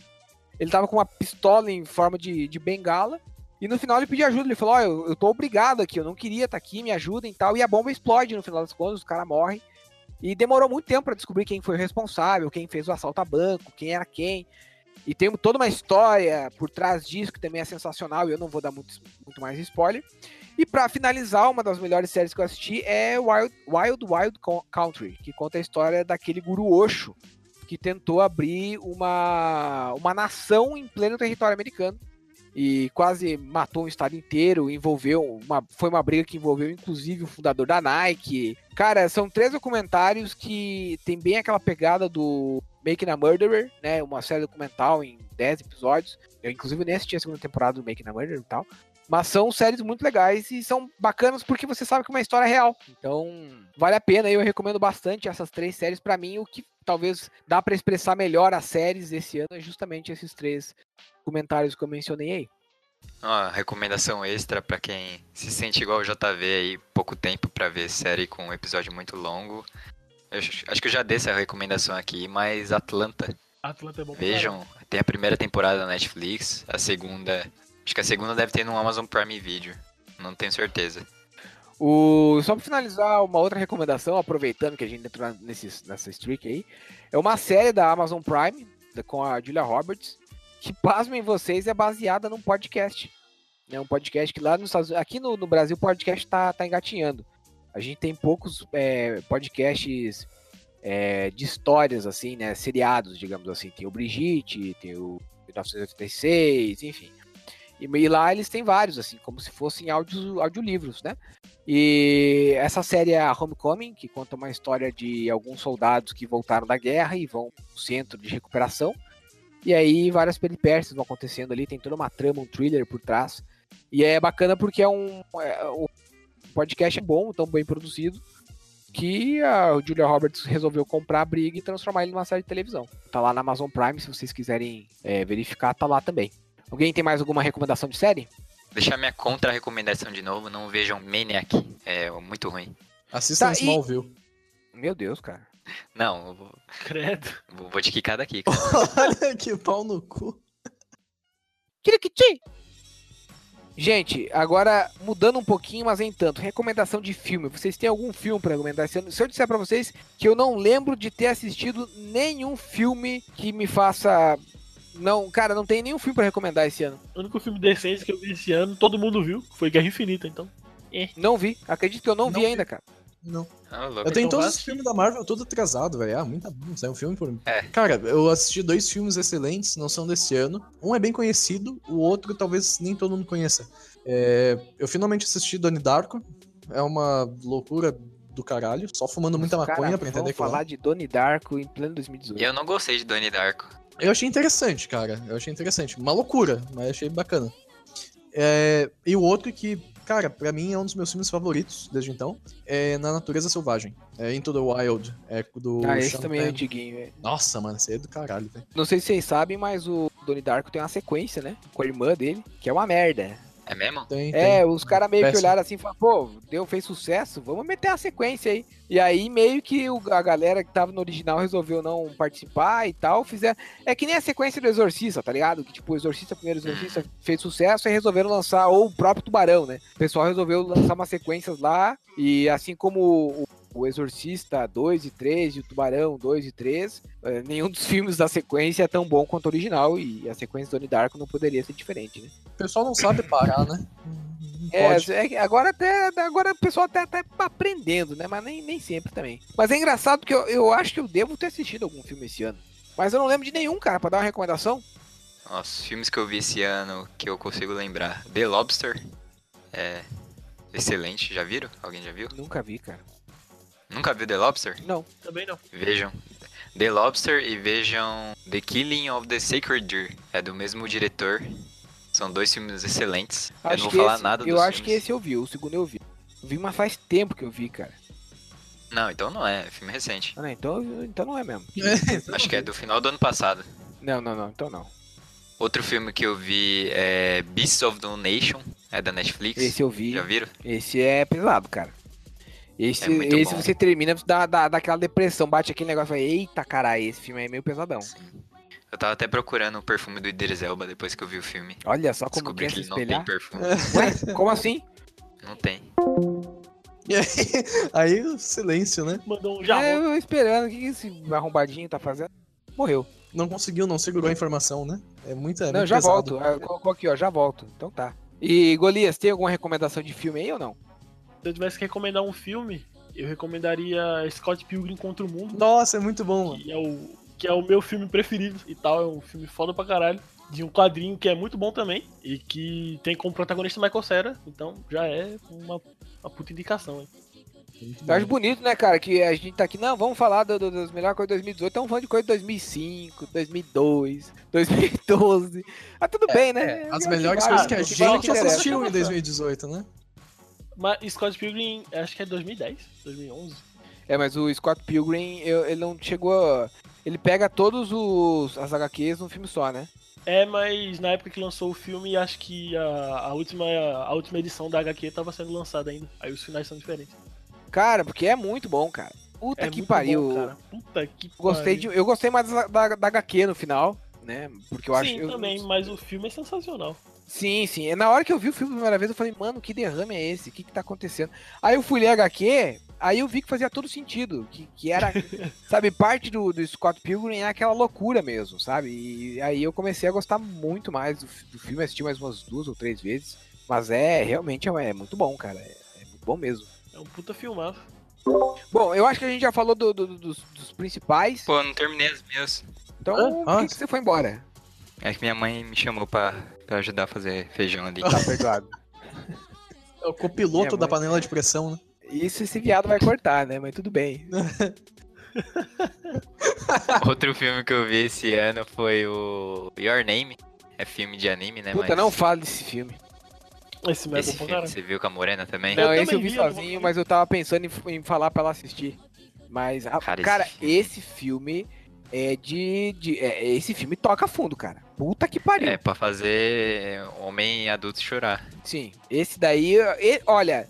Ele tava com uma pistola em forma de, de bengala. E no final ele pediu ajuda. Ele falou: Ó, oh, eu, eu tô obrigado aqui, eu não queria estar tá aqui, me ajudem e tal. E a bomba explode no final das contas, os caras morrem. E demorou muito tempo para descobrir quem foi o responsável, quem fez o assalto a banco, quem era quem. E tem toda uma história por trás disso que também é sensacional e eu não vou dar muito, muito mais spoiler. E para finalizar, uma das melhores séries que eu assisti é Wild Wild, Wild Country, que conta a história daquele guru Osho que tentou abrir uma, uma nação em pleno território americano e quase matou um estado inteiro, envolveu uma foi uma briga que envolveu inclusive o fundador da Nike. Cara, são três documentários que tem bem aquela pegada do Making a Murderer, né, uma série documental em 10 episódios. Eu inclusive nem assisti a segunda temporada do Making a Murderer e tal. Mas são séries muito legais e são bacanas porque você sabe que é uma história real. Então, vale a pena. Eu recomendo bastante essas três séries. para mim, o que talvez dá para expressar melhor as séries desse ano é justamente esses três comentários que eu mencionei aí. Uma recomendação extra para quem se sente igual o JV aí, pouco tempo para ver série com um episódio muito longo. Eu acho que eu já dei essa recomendação aqui, mas Atlanta. Atlanta é bom Vejam, tem a primeira temporada da Netflix, a segunda Acho que a segunda deve ter no Amazon Prime Video. Não tenho certeza. O... Só pra finalizar, uma outra recomendação, aproveitando que a gente entrou nesse, nessa streak aí, é uma série da Amazon Prime, com a Julia Roberts, que, pasmem vocês, é baseada num podcast. É um podcast que lá nos Estados aqui no, no Brasil o podcast tá, tá engatinhando. A gente tem poucos é, podcasts é, de histórias, assim, né, seriados, digamos assim. Tem o Brigitte, tem o 1986, enfim. E, e, lá eles têm vários, assim, como se fossem áudio, audiolivros, né? E essa série é a Homecoming, que conta uma história de alguns soldados que voltaram da guerra e vão pro centro de recuperação. E aí várias peripécias vão acontecendo ali, tem toda uma trama, um thriller por trás. E é bacana porque é um. é, o podcast é bom, tão bem produzido, que a Julia Roberts resolveu comprar a briga e transformar ele numa série de televisão. Tá lá na Amazon Prime, se vocês quiserem é, verificar, tá lá também. Alguém tem mais alguma recomendação de série? Deixar minha contra-recomendação de novo, não vejam Maniac. É muito ruim. Assistam Tá, e- Smallville. Meu Deus, cara. Não, eu vou, Credo. vou- vou te quicar daqui, cara. Olha que pau no cu. Tiriquiti! Gente, agora mudando um pouquinho, mas em tanto, recomendação de filme. Vocês têm algum filme para recomendar esse ano? Se eu disser pra vocês que eu não lembro de ter assistido nenhum filme que me faça. Não, cara, não tem nenhum filme pra recomendar esse ano. O único filme decente que eu vi esse ano, todo mundo viu, foi Guerra Infinita, então. Não vi. Acredito que eu não, Não vi vi. ainda, cara. Não. Ah. Eu tenho Então todos os filmes da Marvel todo atrasado, velho. Ah, muita bom. Saiu um filme por. É. Cara, eu assisti dois filmes excelentes, não são desse ano. Um é bem conhecido, o outro talvez nem todo mundo conheça. É, Eu finalmente assisti Donnie Darko. É uma loucura do caralho. Só fumando muita maconha caras pra entender que falar de Donnie Darko em pleno 2018. E eu não gostei de Donnie Darko. Eu achei interessante, cara. Eu achei interessante. Uma loucura, mas achei bacana. É, E o outro que, cara, pra mim é um dos meus filmes favoritos desde então, é Na Natureza Selvagem. É Into the Wild. É do. Ah, esse Sean também é antiguinho, velho. Nossa, mano, esse aí é do caralho, velho. Não sei se vocês sabem, mas o Donnie Darko tem uma sequência, né? Com a irmã dele, que é uma merda. É mesmo? Tem, É, tem. os caras meio que Péssimo. olharam assim e falaram, pô, deu, fez sucesso, vamos meter a sequência aí. E aí meio que o- a galera que tava no original resolveu não participar e tal, fizeram... É que nem a sequência do Exorcista, tá ligado? Que tipo, o Exorcista, primeiro Exorcista fez sucesso e resolveram lançar, ou o próprio Tubarão, né? O pessoal resolveu lançar umas sequências lá, e assim como o, o Exorcista 2 e 3 e o Tubarão 2 e 3, eh, nenhum dos filmes da sequência é tão bom quanto o original, e a sequência do Donnie Darko não poderia ser diferente, né? O pessoal não sabe parar, né? É, pode. é que agora até agora o pessoal até tá aprendendo, né? Mas nem, nem sempre também. Mas é engraçado porque eu, eu acho que eu devo ter assistido algum filme esse ano. Mas eu não lembro de nenhum, cara, pra dar uma recomendação. Nossa, os filmes que eu vi esse ano que eu consigo lembrar. The Lobster. É. Excelente, já viram? Alguém já viu? Nunca vi, cara. Nunca viu The Lobster? Não. Também não. Vejam. The Lobster e vejam The Killing of the Sacred Deer. É do mesmo diretor. São dois filmes excelentes. eu Acho não vou que falar esse, nada Eu acho que filmes. esse eu vi, o segundo eu vi. Eu vi, mas faz tempo que eu vi, cara. Não, então não é. É filme recente. Ah, não, então, então não é mesmo. Acho que é do final do ano passado. Não, não, não, então não. Outro filme que eu vi é Beasts of the Nation. É da Netflix. Esse eu vi. Já viram? Esse é pesado, cara. Esse, É esse bom. você termina, dá, dá, dá aquela depressão, bate aquele negócio e fala, eita caralho, esse filme é meio pesadão. Eu tava até procurando o perfume do Idris Elba depois que eu vi o filme. Olha só como Descobri que se ele não tem perfume. Ué, como assim? Não tem. E aí, aí o silêncio, né? Mandou um É, jarro. eu esperando, o que que esse arrombadinho tá fazendo? Morreu. Não conseguiu, não segurou a informação, né? É muita. É não, já pesado. volto. Ah, Colocou aqui, ó, já volto. Então tá. E Golias, tem alguma recomendação de filme aí ou não? Se eu tivesse que recomendar um filme, eu recomendaria Scott Pilgrim contra o Mundo, Nossa, é muito bom, mano. que é o que é o meu filme preferido e tal, é um filme foda pra caralho. De um quadrinho que é muito bom também e que tem como protagonista Michael Cera, então já é uma, uma puta indicação, hein? Muito Eu acho bonito, né, cara, que a gente tá aqui, não, vamos falar do, do- das melhores coisas de 2018, estamos falando de coisa de 2005, 2002, 2012. Ah, tudo bem, né? É, as melhores coisas que a o gente assistiu em 2018, né? Mas Scott Pilgrim, acho que é 2010, 2011. É, mas o Scott Pilgrim, eu- ele não chegou. a- Ele pega todos os as HQs num filme só, né? É, mas na época que lançou o filme, acho que a, a última, a última edição da HQ tava sendo lançada ainda. Aí os finais são diferentes. Cara, porque é muito bom, cara. Puta É que pariu. bom. Puta que Gostei de, pariu. eu gostei mais da, da, da HQ no final, né? Porque eu acho Sim, eu- também, mas o filme é sensacional. Sim, sim. E Na hora que eu vi o filme pela primeira vez, eu falei, mano, que derrame é esse? O que que tá acontecendo? Aí eu fui ler HQ, aí eu vi que fazia todo sentido. Que, que era, sabe, parte do, do Scott Pilgrim é aquela loucura mesmo, sabe? E aí eu comecei a gostar muito mais do, do filme, assisti mais umas duas ou três vezes. Mas é, realmente é, é muito bom, cara. É, é muito bom mesmo. É um puta filmaço. Bom, eu acho que a gente já falou do- do- dos, dos principais. Pô, eu não terminei as minhas. Então, Ah, por que, que você foi embora? É que minha mãe me chamou pra, pra ajudar a fazer feijão ali. Tá perdoado. É o copiloto É, da panela de pressão, né? Isso esse viado vai cortar, né? Mas tudo bem. Outro filme que eu vi esse ano foi o Your Name. É filme de anime, né? Puta, mas não fala desse filme. Esse mesmo Esse filme, você viu com a Morena também? Eu Não, esse eu também vi vi, eu não sozinho, mas eu tava pensando em, em falar pra ela assistir. Mas, a- Cara, cara, esse esse, filme- filme é de. de é, esse filme toca fundo, cara. Puta que pariu. É, pra fazer homem adulto chorar. Sim, esse daí. e- olha,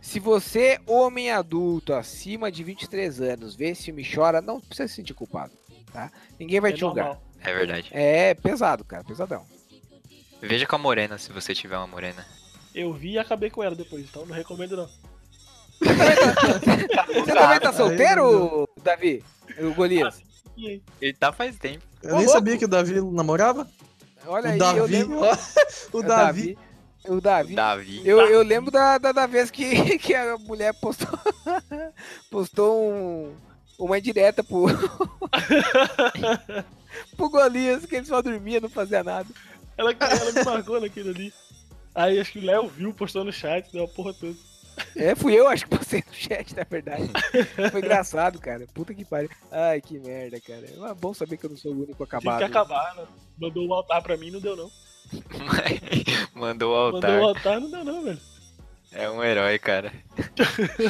se você, homem adulto, acima de 23 anos, vê esse filme e chora, não precisa se sentir culpado, tá? Ninguém vai É te julgar. normal. É verdade. É pesado, cara, pesadão. Veja com a Morena, se você tiver uma Morena. Eu vi e acabei com ela depois, então não recomendo não. Você também tá solteiro, Davi? O Golias? Aí? Ele tá faz tempo. Eu Ô, nem louco. sabia que o Davi namorava. Olha o aí, Davi, eu lembro. ó, o Davi. O Davi. Davi. Eu, eu lembro da, da, da vez que, que a mulher postou, postou um, uma indireta pro, pro Golias, que ele só dormia, não fazia nada. Ela, ela me marcou naquilo ali. Aí acho que o Léo viu, postou no chat, deu a porra toda. É, fui eu, acho que postei no chat, na verdade. Foi engraçado, cara. Puta que pariu. Ai, que merda, cara. É bom saber que eu não sou o único Tinha acabado. que acabar, né? Mandou o altar pra mim, não deu não. Mandou o altar. Mandou o altar, não deu não, velho. É um herói, cara.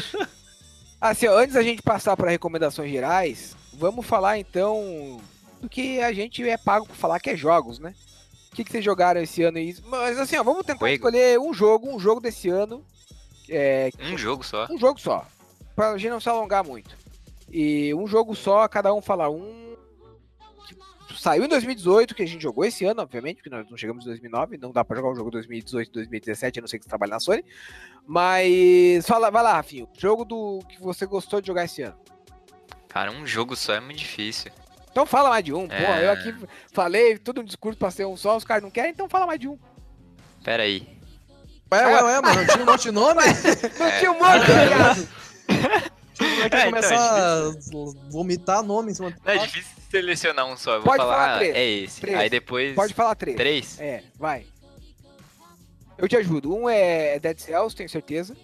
Assim, ó, antes da gente passar para recomendações gerais, vamos falar então do que a gente é pago por falar, que é jogos, né? O que, que vocês jogaram esse ano aí? Mas assim, ó, vamos tentar escolher um jogo, um jogo desse ano. É, Um jogo só. um jogo só. Pra gente não se alongar muito. E um jogo só, cada um falar um. Saiu em 2018, que a gente jogou esse ano, obviamente, porque nós não chegamos em 2009, não dá pra jogar o jogo 2018 2017, a não ser que você trabalhe na Sony. Mas fala, vai lá, Rafinho. Jogo do que você gostou de jogar esse ano. Cara, um jogo só é muito difícil. Então fala mais de um. Pô, É. eu aqui falei todo um discurso pra ser um só, os caras não querem, então fala mais de um. Pera aí. Ué, ué, ué, mano, tinha um monte de nome? Não É. tinha um monte, tá ligado? É que É, então, começar a vomitar nome em cima do Não, é difícil selecionar um só. Eu vou Pode falar, falar ah, três. é esse. Três. Aí depois. Pode falar três. Três? É, vai. Eu te ajudo. Um é Dead Cells, tenho certeza.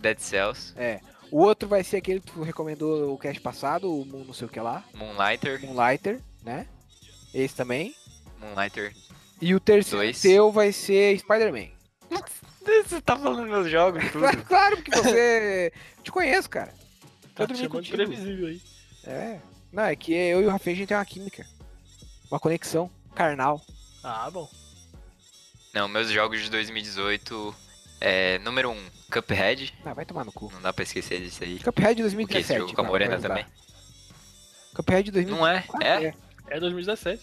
Dead Cells, É. O outro vai ser aquele que tu recomendou o cast passado, o Moon não sei o que lá. Moonlighter. Moonlighter, né? Esse também. Moonlighter. E o terceiro Dois. teu vai ser Spider-Man. Você tá falando meus jogos, Claro, claro, porque você. te conheço, cara. Tá Eu te previsível aí. É. Não, é que eu e o Rafinha a gente tem uma química. Uma conexão carnal. Ah, bom. Não, meus jogos de 2018 é número 1, um, Cuphead. Ah, vai tomar no cu. Não dá pra esquecer disso aí. Cuphead Porque esse 2017. jogo com a Morena também. Cuphead 2017. Não é? É? É 2017.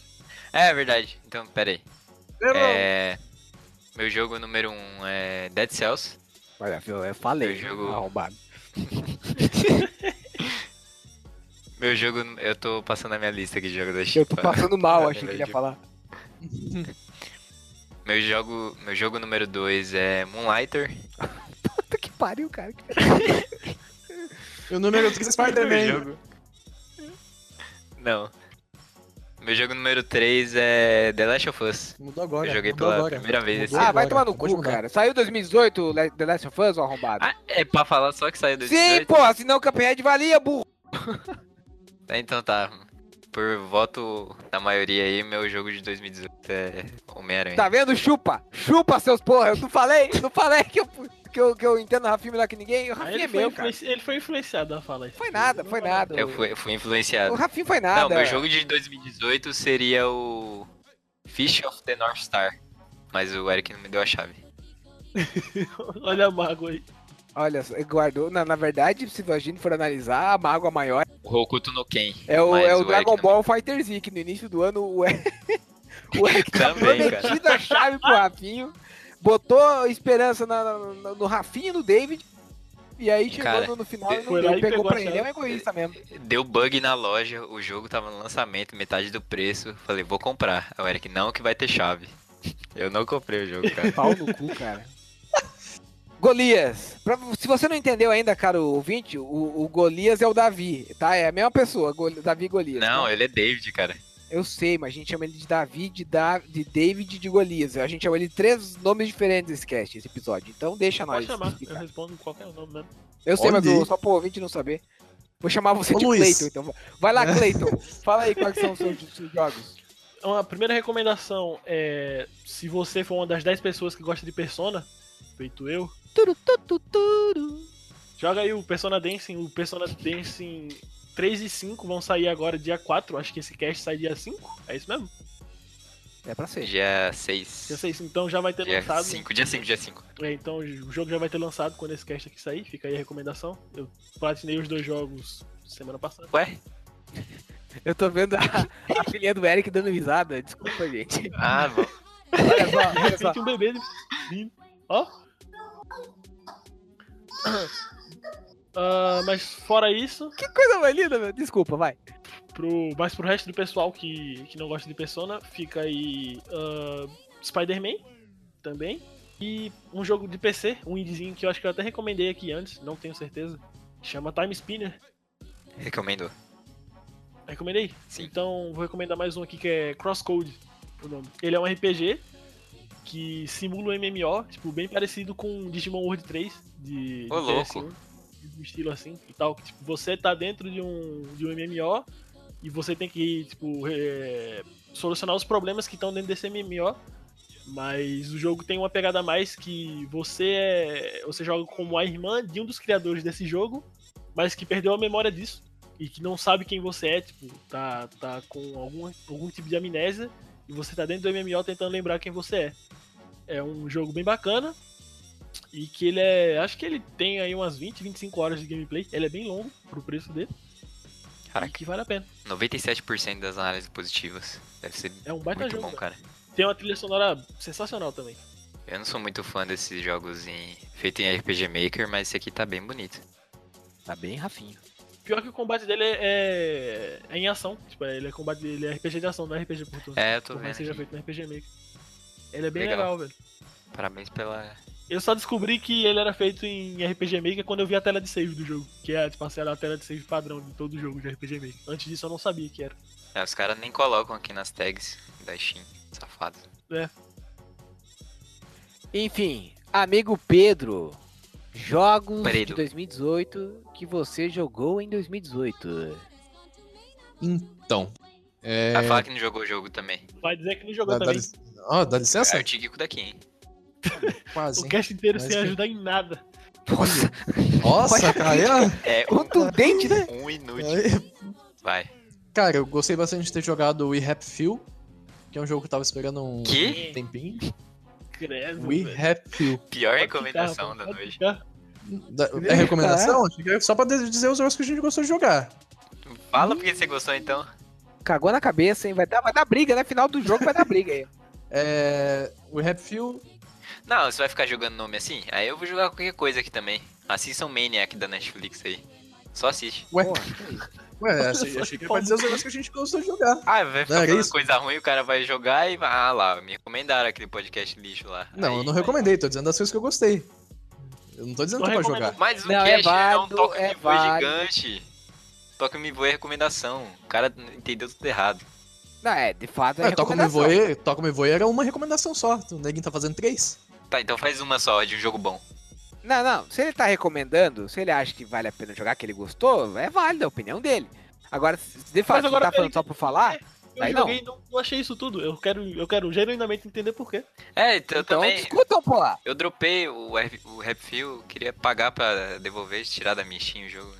É, é verdade. Então, pera aí. É... Meu jogo número 1 um é Dead Cells. Olha, eu, eu falei, Eu jogo- arrombado. Meu jogo, eu tô passando a minha lista aqui de jogos da Eu Chipa. tô passando mal, achei que ele ia falar. Meu jogo, meu jogo número 2 é Moonlighter. Puta que pariu, cara. O número 3 é Meu Spider-Man. jogo. Não. Meu jogo número 3 é The Last of Us. Mudou agora. eu joguei pela agora. primeira vez esse Mudou Ah, ano. vai agora, tomar no cu, cara. Saiu 2018 Le- The Last of Us, ô arrombado? Ah, é pra falar só que saiu Sim, 2018? porra, senão o Cuphead valia, burro. Tá, Então tá. Por voto da maioria aí, meu jogo de 2018 é Homem-Aranha. Tá vendo? Chupa. Chupa, seus porra. Eu não falei, não falei que eu, que eu, que eu entendo o Rafinha melhor que ninguém. O Rafinha ele, é meu, cara. ele foi influenciado a falar isso. Foi nada, foi nada. Eu fui, eu fui O influenciado. Rafinha foi nada. Não, meu jogo de 2018 seria o Fish of the North Star. Mas o Eric não me deu a chave. Olha a mágoa aí. Olha, guardou. Na, na verdade, se a gente for analisar, a mágoa maior O Hokuto no Ken. é o, é o Eric Dragon não- Ball Fighter Z, que no início do ano o Eric, o Eric tá Também, cara. prometido a chave pro Rafinho, botou esperança na- na- no Rafinha e no David, e aí chegou Cara, no, no final e não deu, pegou pegou pra ele. É um egoísta mesmo. Deu bug na loja, o jogo tava no lançamento, metade do preço. Falei, vou comprar. Aí O Eric, não, que vai ter chave. Eu não comprei o jogo, cara. Pau no cu, cara. Golias. Pra- se você não entendeu ainda, cara, o ouvinte, o, o Golias é o Davi, tá? É a mesma pessoa, Gol- Davi e Golias. Não, tá? ele é David, cara. Eu sei, mas a gente chama ele de Davi, de, da, de David e de Golias. A gente chama ele de três nomes diferentes nesse cast, esse episódio. Então deixa nós. Pode chamar, eu explicar. respondo qualquer nome mesmo. Eu sei, mas eu- só pro ouvinte não saber. Vou chamar você Ô, de Luiz. Cleiton, então. Vai lá, Cleiton. Fala aí quais são os seus, seus jogos. Então, a primeira recomendação é: se você for uma das 10 pessoas que gosta de Persona, feito eu, Turu, tu, tu, turu. joga aí o Persona Dancing. O Persona Dancing 3 e 5 vão sair agora dia 4. Acho que esse cast sai dia 5. É isso mesmo? É pra ser. Dia 6. Dia 6. Então já vai ter Dia lançado. 5, dia 5, dia 5. É, então o jogo já vai ter lançado quando esse cast aqui sair. Fica aí a recomendação. Eu platinei os dois jogos semana passada. Ué? Eu tô vendo a, a filhinha do Eric dando risada. Desculpa, gente. Ah, bom. Olha só, De olha só. um bebê vindo. Ó. Ah, mas fora isso, Que coisa mais linda, meu. Desculpa, vai. pro, mas pro resto do pessoal que, que não gosta de Persona, fica aí ah, Spider-Man também. E um jogo de PC, um indiezinho que eu acho que eu até recomendei aqui antes, não tenho certeza. Chama Time Spinner. Recomendo. Recomendei? Sim. Então vou recomendar mais um aqui que é Crosscode, o nome. Ele é um RPG que simula um MMO, tipo, bem parecido com Digimon World 3 de, de Ô, louco. PS1, um estilo assim e tal. que, Tipo, você tá dentro de um, de um MMO e você tem que, tipo, é, solucionar os problemas que estão dentro desse MMO. Mas o jogo tem uma pegada a mais que você é. Você joga como a irmã de um dos criadores desse jogo, mas que perdeu a memória disso e que não sabe quem você é, tipo, tá, tá com algum, algum tipo de amnésia e você tá dentro do MMO tentando lembrar quem você é. É um jogo bem bacana e que ele é. Acho que ele tem aí umas 20, 25 horas de gameplay. Ele é bem longo pro preço dele e Caraca, que vale a pena. 97% das análises positivas. Deve ser É um baita muito jogo. bom, cara. Tem uma trilha sonora sensacional também. Eu não sou muito fã desses jogos em... feitos em RPG Maker, mas esse aqui tá bem bonito. Tá bem, Rafinho. Pior que o combate dele é, é, é em ação. Tipo, ele é combate, ele é RPG de ação, não é RPG por turno. É, eu tô Por vendo. que seja feito no RPG Maker. Ele é bem Legal. legal velho. Parabéns pela. Eu só descobri que ele era feito em RPG Maker quando eu vi a tela de save do jogo. Que é, tipo, a tela de save padrão de todo jogo de RPG Maker. Antes disso eu não sabia que era. É, os caras nem colocam aqui nas tags da Steam. Safado. Enfim, amigo Pedro. Jogos de Pedro. 2018 que você jogou em 2018. Então. É. Vai falar que não jogou o jogo também. Vai dizer que não jogou Dá, dá, também. lic- Ó, dá licença? É o Tigico daqui, hein? Quase. O cast inteiro Mas sem que- ajudar em nada. Nossa, Nossa, cara. É contundente, né? um inútil. Vai. Cara, eu gostei bastante de ter jogado We Happy Few, que é um jogo que eu tava esperando um Que? tempinho. Credo. We velho. Happy Few. Pior Pode recomendação ficar, da noite. ficar. Da- É recomendação? Era Só pra dizer os jogos que a gente gostou de jogar. Fala porque você gostou então. Cagou na cabeça, hein? Vai dar, vai dar briga, né? Final do jogo vai dar briga aí. É. We Happy Few. Não, você vai ficar jogando nome assim? Aí eu vou jogar qualquer coisa aqui também. Assistam Maniac da Netflix aí. Só assiste. Ué, ué achei, achei que era pra dizer os jogos que a gente gostou de jogar. Ah, vai ficar isso? coisa ruim, o cara vai jogar e vai. Ah lá, me recomendaram aquele podcast lixo lá. Não, Aí eu não recomendei, tô dizendo das coisas que eu gostei. Eu não tô dizendo Tô que é pra jogar. Mas o Não, é cast é, um válido, toque é me voe válido. gigante. Toque me voe é recomendação. O cara entendeu tudo errado. Não, é, de fato é É, recomendação. Toca Me Voe era uma recomendação só. O neguinho tá fazendo três. Tá, então faz uma só de um jogo bom. Não, não. Se ele tá recomendando, se ele acha que vale a pena jogar, que ele gostou, é válido, é a opinião dele. Agora, se de fato agora ele tá falando ele- só por falar, Eu Aí não. joguei e não, não achei isso tudo. Eu quero, eu quero genuinamente entender por quê. É, então, eu então também. discutam, pô. Eu dropei o, Rap- o Rap Fuel, queria pagar pra devolver, tirar da Steam o jogo.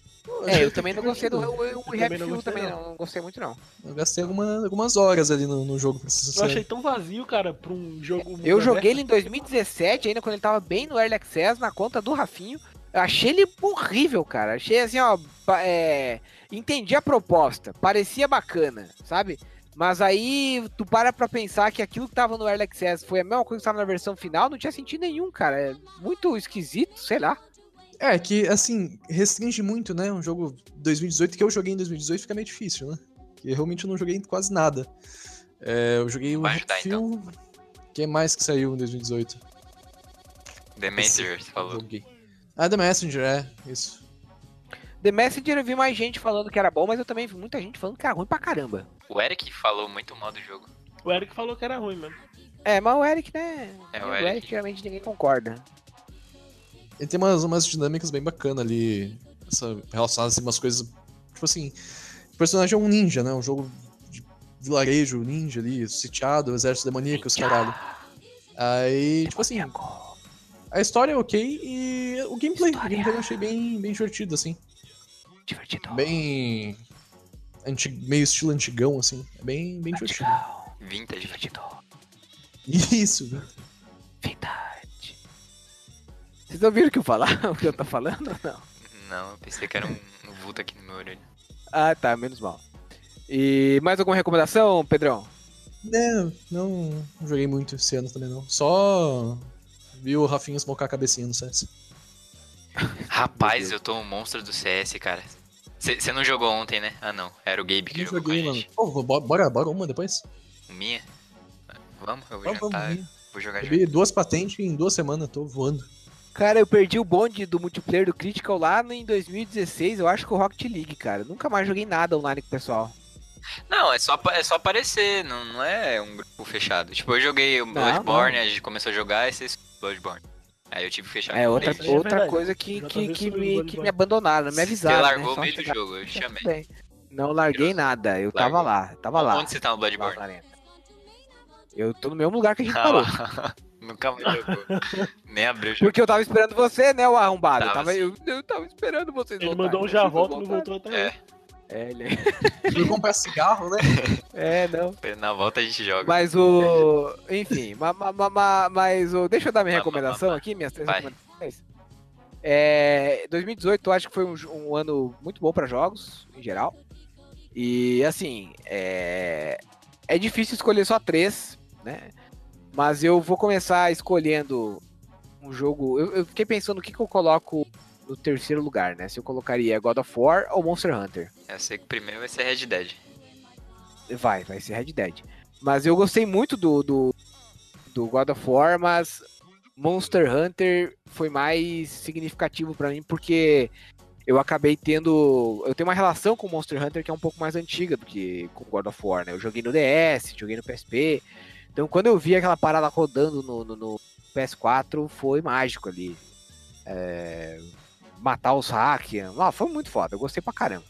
É, eu também não gostei do o, o, o também Rap não também, não. gostei muito não. Eu gastei alguma- algumas horas ali no, no jogo, pra ser Eu achei tão vazio, cara, pra um jogo. Eu aberto. joguei ele em 2017, ainda quando ele tava bem no Early Access, na conta do Rafinho. Eu achei ele horrível, cara. Achei assim, ó. É... Entendi a proposta. Parecia bacana, sabe? Mas aí tu para pra pensar que aquilo que tava no Early Access foi a mesma coisa que tava na versão final, não tinha sentido nenhum, cara. É muito esquisito, sei lá. É, que assim, restringe muito, né? Um jogo 2018 que eu joguei em 2018 fica meio difícil, né? Que eu realmente não joguei quase nada. É, eu joguei o Vai ajudar, Hatfield. O que mais que saiu em 2018? The Messenger, você falou. Joguei. Ah, The Messenger, é, isso. The Messenger eu vi mais gente falando que era bom, mas eu também vi muita gente falando que era ruim pra caramba. O Eric falou muito mal do jogo. O Eric falou que era ruim mesmo. É, mas o Eric, né? É, o o Eric. Eric geralmente ninguém concorda. Ele tem umas, umas dinâmicas bem bacanas ali, essa, relacionadas a umas coisas Tipo assim, o personagem é um ninja, né? Um jogo de vilarejo, ninja ali, sitiado, exército demoníaco, os caralho. Aí, tipo assim, a história é ok e o gameplay, o gameplay eu achei bem, bem divertido, assim. Divertido. Bem. Anti... meio estilo antigão, assim. É bem, bem divertido. Vintage. Divertido. Isso, Verdade. Vocês ouviram o que eu falar? O que eu tô falando ou não? Não, eu pensei que era um, um vulto aqui no meu orelho. Ah, tá, menos mal. E mais alguma recomendação, Pedrão? Não, não joguei muito esse ano também, não. Só vi o Rafinha smocar a cabecinha no CS. Rapaz, eu tô um monstro do CS, cara. Você não jogou ontem, né? Ah, não. Era o Gabe que Não jogou joguei, com a mano. bora, bora, uma depois? O Minha? Vamos, eu vou Vamos, jantar. vamos. Vou jogar Eu duas patentes em duas semanas, tô voando. Cara, eu perdi o bonde do multiplayer do Critical lá em 2016, eu acho que o Rocket League, cara. Nunca mais joguei nada online com o pessoal. Não, é só, é só aparecer, não, não é um grupo fechado. Tipo, eu joguei o Bloodborne, a gente começou a jogar e vocês Bloodborne. Aí eu tive que fechar. É outra, é outra coisa que, que, que, me, que me abandonaram, não me avisaram. Você largou né? o Só meio do chegar- jogo, eu te Tá chamei. bem. Não larguei nada, eu tava Largou. lá, tava lá. Onde você tá no Bloodborne? Eu tô no mesmo lugar que a gente Ah parou. lá. Nunca mais jogou. Nem abriu o jogo. Porque eu tava esperando você, né, o arrombado. Eu Tava tava, eu, eu tava esperando vocês Ele voltarem. mandou um já volta e não voltou até É. É, ele... Fui comprar cigarro, né? é, não. na volta a gente joga. Mas o. Enfim, ma, ma, ma- ma- mas o. Deixa eu dar minha recomendação ma- ma. aqui, minhas três Vai. recomendações. É, 2018 eu acho que foi um, um ano muito bom pra jogos, em geral. E assim, é, é difícil escolher só três, né? Mas eu vou começar escolhendo um jogo. Eu, eu fiquei pensando o que, que eu coloco no terceiro lugar, né? Se eu colocaria God of War ou Monster Hunter. Eu sei que o primeiro vai ser Red Dead. Vai, vai ser Red Dead. Mas eu gostei muito do, do, do God of War, mas Monster Hunter foi mais significativo pra mim porque eu acabei tendo. Eu tenho uma relação com Monster Hunter que é um pouco mais antiga do que com God of War, né? Eu joguei no DS, joguei no PSP. Então quando eu vi aquela parada rodando no, no- no PS4, foi mágico ali. É, matar os hackers. Ah, foi muito foda, eu gostei pra caramba.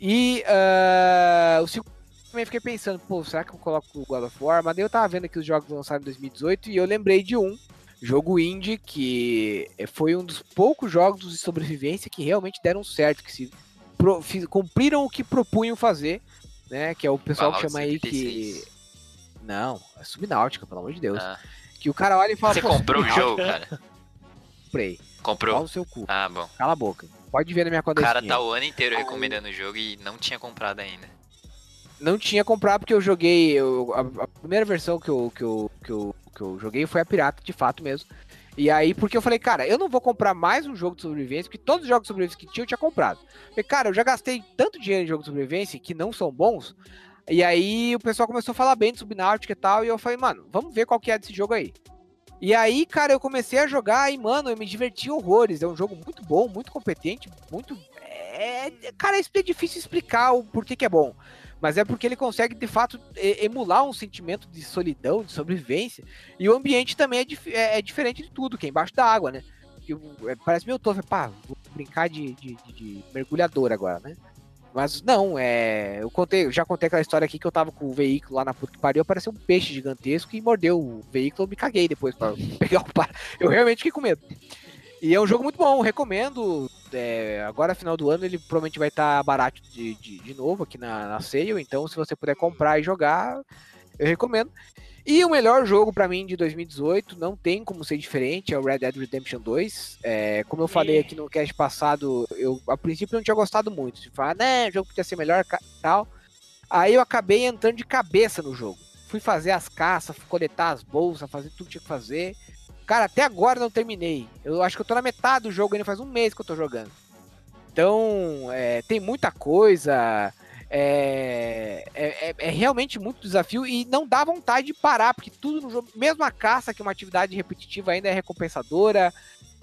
E ah, o segundo também fiquei pensando, pô, será que eu coloco o God of War? Mas daí eu tava vendo aqui os jogos lançados em 2018 e eu lembrei de um jogo indie que foi um dos poucos jogos de sobrevivência que realmente deram certo, que se pro- fiz- cumpriram o que propunham fazer, né? Que é o pessoal que Fallout chama aí que 76. Não, é Subnáutica, pelo amor de Deus. Ah, Que o cara olha e fala, você comprou o jogo, cara? Comprei. Comprou? no seu cu. Ah, bom. Cala a boca. Pode ver na minha O conta cara Steam. tá o ano inteiro recomendando o jogo e não tinha comprado ainda. não tinha comprado porque eu joguei. eu- a, a primeira versão que eu, que, eu, que, eu, que eu joguei foi a pirata, de fato mesmo. E aí, porque eu falei, cara, eu não vou comprar mais um jogo de sobrevivência, porque todos os jogos de sobrevivência que tinha eu tinha comprado. Falei, cara, eu já gastei tanto dinheiro em jogos de sobrevivência que não são bons. E aí o pessoal começou a falar bem de Subnautica e tal, e eu falei, mano, vamos ver qual que é desse jogo aí. E aí, cara, eu comecei a jogar e, mano, eu me diverti horrores. É um jogo muito bom, muito competente, muito. É... Cara, é difícil explicar o porquê que é bom. Mas é porque ele consegue, de fato, emular um sentimento de solidão, de sobrevivência. E o ambiente também é, dif- é- é diferente de tudo, que é embaixo da água, né? É, parece meio tosco, pá, vou brincar de- de- de mergulhador agora, né? Mas não, é. Eu contei, eu já contei aquela história aqui que eu tava com o veículo lá na puta que pariu, apareceu um peixe gigantesco e mordeu o veículo, eu me caguei depois pra pegar o par. Eu realmente fiquei com medo. E é um jogo muito bom, recomendo. É, agora, final do ano, ele provavelmente vai estar barato de, de, de novo aqui na, na sale. Então, se você puder comprar e jogar, eu recomendo. E o melhor jogo pra mim de 2018, não tem como ser diferente, é o Red Dead Redemption 2. É, como eu falei aqui no cast passado, eu a princípio não tinha gostado muito. De falar, né, o jogo podia ser melhor tal. Aí eu acabei entrando de cabeça no jogo. Fui fazer as caças, fui coletar as bolsas, fazer tudo que tinha que fazer. Cara, até agora não terminei. Eu acho que eu tô na metade do jogo ainda, faz um mês que eu tô jogando. Então, é, tem muita coisa. É, é, é- é realmente muito desafio e não dá vontade de parar, porque tudo no jogo, mesmo a caça, que é uma atividade repetitiva, ainda é recompensadora.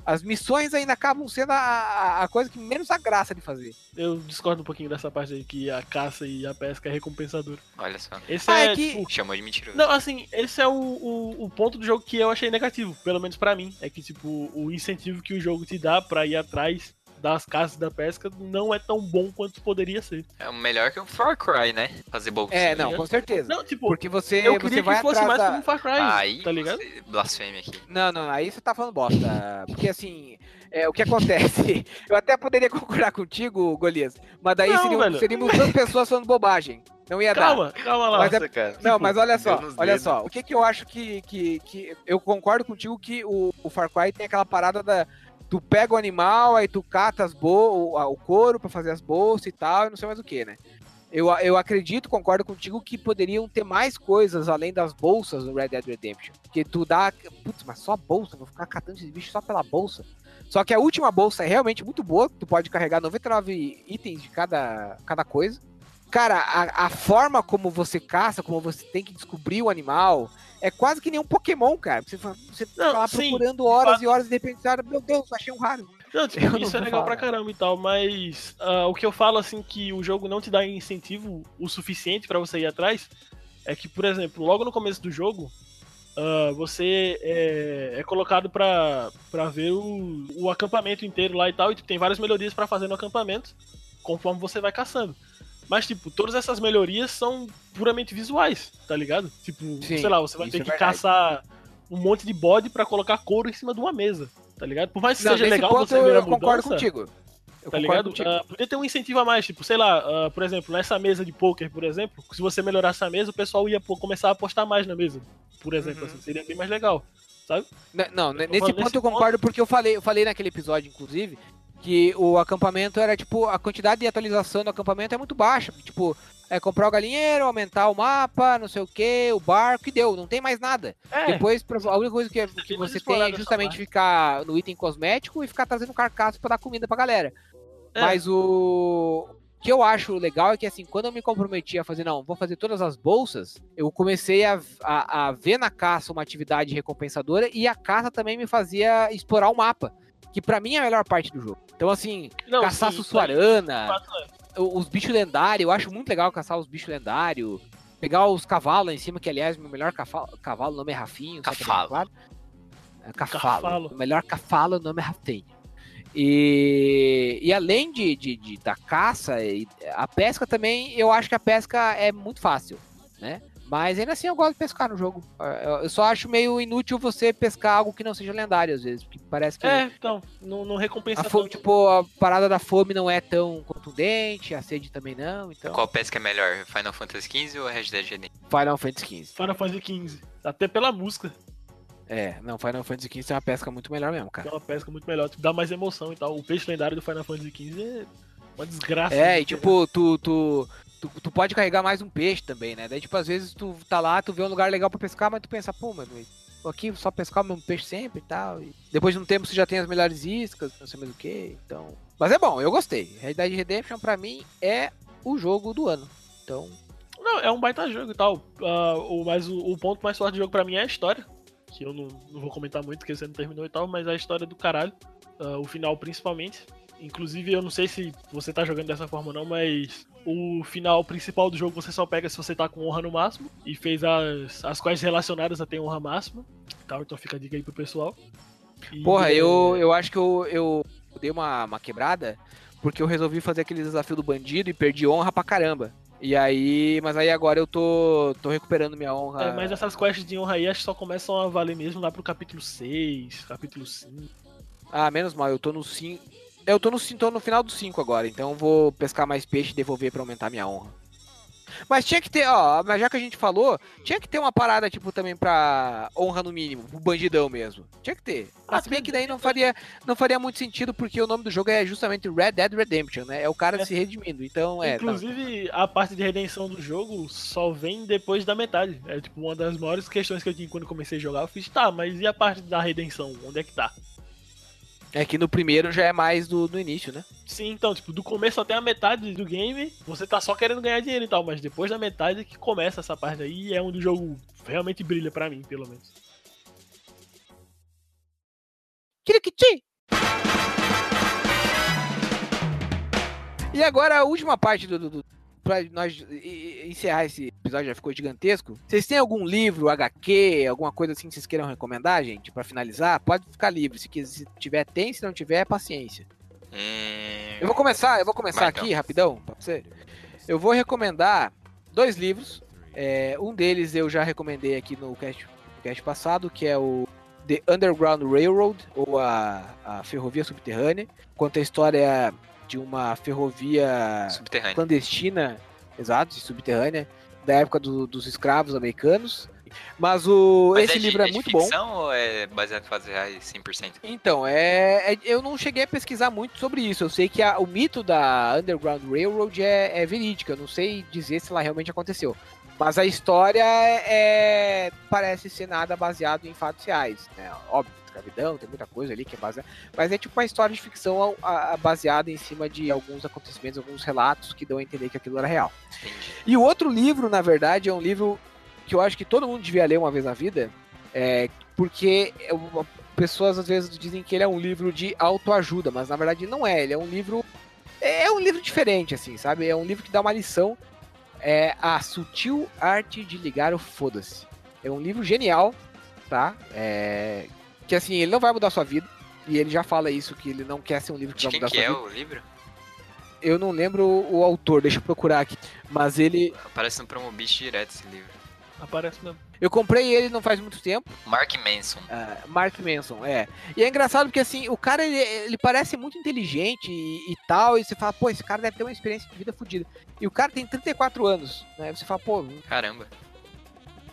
As missões ainda acabam sendo a, a- coisa que menos a graça de fazer. Eu discordo um pouquinho dessa parte aí, que a caça e a pesca é recompensadora. Olha só. Esse Ah, é, é que- tipo, Chamou de mentiroso. Não, assim, esse é o, o, o ponto do jogo que eu achei negativo, pelo menos pra mim. É que, tipo, o incentivo que o jogo te dá pra ir atrás das caças da pesca não é tão bom quanto poderia ser. É melhor que um Far Cry, né? Fazer bolsinha. É, não, com certeza. Não, tipo, Porque você, eu você queria vai que fosse mais da... como um Far Cry, Aí, tá ligado? você- blasfêmia aqui. Não, não, aí você tá falando bosta. Porque assim, é, o que acontece? Eu até poderia concordar contigo, Golias, mas daí Não, seriam, velho. seríamos duas pessoas falando bobagem. Não ia dar. Calma, calma lá. Mas é- Nossa, cara. Não, mas olha só, olha dedos. só. O que que eu acho que. que, que eu concordo contigo que o, o Far Cry tem aquela parada da. Tu pega o animal, aí tu cata as bo o, couro pra fazer as bolsas e tal, e não sei mais o que, né? Eu, eu acredito, concordo contigo, que poderiam ter mais coisas além das bolsas no Red Dead Redemption. Porque tu dá. Putz, mas só bolsa, vou ficar catando esses bichos só pela bolsa. Só que a última bolsa é realmente muito boa, tu pode carregar 99 itens de cada, cada coisa. Cara, a, a forma como você caça, como você tem que descobrir o animal, é quase que nem um Pokémon, cara. Você, você Não, fica lá sim, procurando horas e horas e de repente meu Deus, achei um raro. Não, Eu tipo, não isso é vou legal falar. pra caramba e tal, mas ah, o que eu falo, assim, que o jogo não te dá incentivo o suficiente pra você ir atrás, é que, por exemplo, logo no começo do jogo, ah, você é, é colocado pra, pra ver o, o acampamento inteiro lá e tal, e tipo, tem várias melhorias pra fazer no acampamento, conforme você vai caçando. Mas, tipo, todas essas melhorias são puramente visuais, tá ligado? Tipo, Sim, sei lá, você vai ter é que verdade. caçar um monte de bode pra colocar couro em cima de uma mesa, tá ligado? Por mais que Não, seja legal ponto você eu, ver a eu concordo mudança, contigo. Eu tá ligado? contigo. Ah, podia ter um incentivo a mais, tipo, sei lá, ah, por exemplo, nessa mesa de poker, por exemplo, se você melhorasse a mesa, o pessoal ia pô, começar a apostar mais na mesa, por exemplo, Uhum. assim, seria bem mais legal, sabe? Não, nesse ponto nesse eu concordo porque eu falei, eu falei naquele episódio, inclusive, que o acampamento era tipo, a quantidade de atualização do acampamento é muito baixa. Tipo, é comprar o galinheiro, aumentar o mapa, não sei o que, o barco e deu, não tem mais nada. É, Depois, a única coisa que, que você tem é justamente ficar no item cosmético e ficar trazendo carcaço pra dar comida pra galera. É. Mas o o que eu acho legal é que, assim, quando eu me comprometi a fazer, não, vou fazer todas as bolsas, eu comecei a, a, a ver na caça uma atividade recompensadora e a caça também me fazia explorar o mapa, que pra mim é a melhor parte do jogo. Então, assim, não, caçar sim, sussuarana, é. os bichos lendários, eu acho muito legal caçar os bichos lendários, pegar os cavalos em cima, que aliás, meu melhor cavalo, cavalo o nome é Rafinho, pra deixar Cafalo. claro. É, cafalo. Cafalo. O melhor cavalo, o nome é Rafinho. E, e além de, de- de- da caça, e a pesca também, eu acho que a pesca é muito fácil, né? Mas ainda assim eu gosto de pescar no jogo. Eu só acho meio inútil você pescar algo que não seja lendário, às vezes, porque parece que É, então, não, não recompensa a fome, tipo, a parada da fome não é tão contundente, a sede também não, então. Qual pesca é melhor? Final Fantasy XV ou Red Dead Redemption? Final Fantasy XV. Final Fantasy XV, até pela música, É, não, Final Fantasy XV é uma pesca muito melhor mesmo, é cara. uma pesca muito melhor, tipo, dá mais emoção e tal. O peixe lendário do Final Fantasy XV é uma desgraça. É, e tipo, tu, tu, tu, tu pode carregar mais um peixe também, né? Daí, tipo, às vezes tu tá lá, tu vê um lugar legal pra pescar, mas tu pensa, pô, mano, aqui só pescar o mesmo peixe sempre e tal. E depois de um tempo você já tem as melhores iscas, não sei mais o que, então. Mas é bom, eu gostei. Dead Redemption pra mim é o jogo do ano. Então, Não, é um baita jogo e tal. Ah, o, mas o, o ponto mais forte do jogo pra mim é a história. Que eu não, não vou comentar muito, porque você não terminou e tal, mas a história do caralho. Ah, o final principalmente. Inclusive, eu não sei se você tá jogando dessa forma ou não, mas o final principal do jogo você só pega se você tá com honra no máximo. E fez as, as quests relacionadas a ter honra máxima. Tal, então fica a dica aí pro pessoal. E, porra, é, eu, eu acho que eu, eu dei uma, uma quebrada porque eu resolvi fazer aquele desafio do bandido e perdi honra pra caramba. E aí, mas aí agora eu tô, tô recuperando minha honra. É, mas essas quests de honra aí acho que só começam a valer mesmo lá pro capítulo 6, capítulo 5. Ah, menos mal, eu tô no 5. Eu tô no, tô no final do 5 agora, então vou pescar mais peixe e devolver pra aumentar minha honra. Mas tinha que ter, ó, mas já que a gente falou, tinha que ter uma parada, tipo, também pra honra no mínimo, pro bandidão mesmo. Tinha que ter. Ah, Mas se bem que daí não faria, não faria muito sentido, porque o nome do jogo é justamente Red Dead Redemption, né? É o cara É. se redimindo, então é. tá. Inclusive, a parte de redenção do jogo só vem depois da metade. É tipo uma das maiores questões que eu tinha quando comecei a jogar. Eu fiz, tá, mas e a parte da redenção? Onde é que tá? É que no primeiro já é mais do, do início, né? Sim, então, tipo, do começo até a metade do game, você tá só querendo ganhar dinheiro e tal, mas depois da metade que começa essa parte aí, é onde o jogo realmente brilha pra mim, pelo menos. Kirikichi! E agora a última parte do. do, do pra nós encerrar esse episódio, já ficou gigantesco. Vocês têm algum livro, HQ, alguma coisa assim que vocês queiram recomendar, gente, pra finalizar? Pode ficar livre. Se, quiser, se tiver, tem. Se não tiver, paciência. É, Eu vou começar, eu vou começar Vai, aqui então. rapidão pra você. Eu vou recomendar dois livros. É, um deles eu já recomendei aqui no cast, no cast passado, que é o The Underground Railroad, ou a, a Ferrovia Subterrânea. Conta a história de uma ferrovia clandestina, exato, subterrânea, da época do- dos escravos americanos. Mas o, Mas esse de- livro é, de muito bom. ficção ou é baseado em fatos reais 100%? Então, é, é- eu não cheguei a pesquisar muito sobre isso. Eu sei que a- o mito da Underground Railroad é, é verídica. Eu não sei dizer se ela realmente aconteceu. Mas a história é, parece ser nada baseado em fatos reais. Né? Óbvio, escravidão, tem muita coisa ali que é baseada. Mas é tipo uma história de ficção a- a- baseada em cima de alguns acontecimentos, alguns relatos que dão a entender que aquilo era real. E o outro livro, na verdade, é um livro que eu acho que todo mundo devia ler uma vez na vida, é, porque é pessoas às vezes dizem que ele é um livro de autoajuda, mas na verdade não é. Ele é um livro. É um livro diferente, assim, sabe? É um livro que dá uma lição. É A Sutil Arte de Ligar o Foda-se. É um livro genial, tá? É, que assim, ele não vai mudar a sua vida. E ele já fala isso, que ele não quer ser um livro que De vai mudar que sua é vida. o livro? Eu não lembro o autor, deixa eu procurar aqui. Mas ele. Aparece no Promobit direto esse livro. Aparece mesmo. Eu comprei ele não faz muito tempo. Mark Manson. Ah, Mark Manson, é. E é engraçado porque assim, o cara ele, ele parece muito inteligente e, e tal, e você fala, pô, esse cara deve ter uma experiência de vida fodida. E o cara tem 34 anos, né? Você fala, pô, Caramba.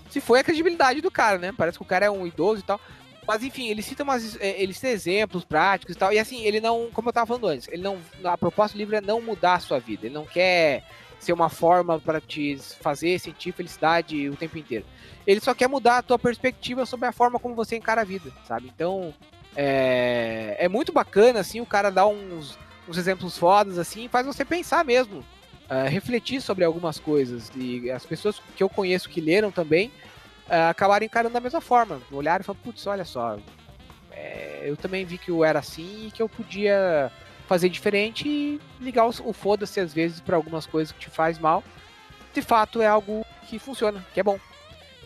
se foi a credibilidade do cara, né? Parece que o cara é um idoso e tal. Mas enfim, ele cita umas, é, ele cita exemplos práticos e tal. E assim, ele não, como eu tava falando antes, ele não, a proposta do livro é não mudar a sua vida. Ele não quer ser uma forma para te fazer sentir felicidade o tempo inteiro. Ele só quer mudar a tua perspectiva sobre a forma como você encara a vida, sabe? Então, é, é muito bacana, assim, o cara dá uns, uns exemplos fodas, assim, faz você pensar mesmo. ah, refletir sobre algumas coisas. E as pessoas que eu conheço que leram também ah, acabaram encarando da mesma forma. Olharam e falaram, putz, olha só, é, eu também vi que eu era assim e que eu podia fazer diferente e ligar o, o foda-se às vezes para algumas coisas que te faz mal. De fato é algo que funciona, que é bom.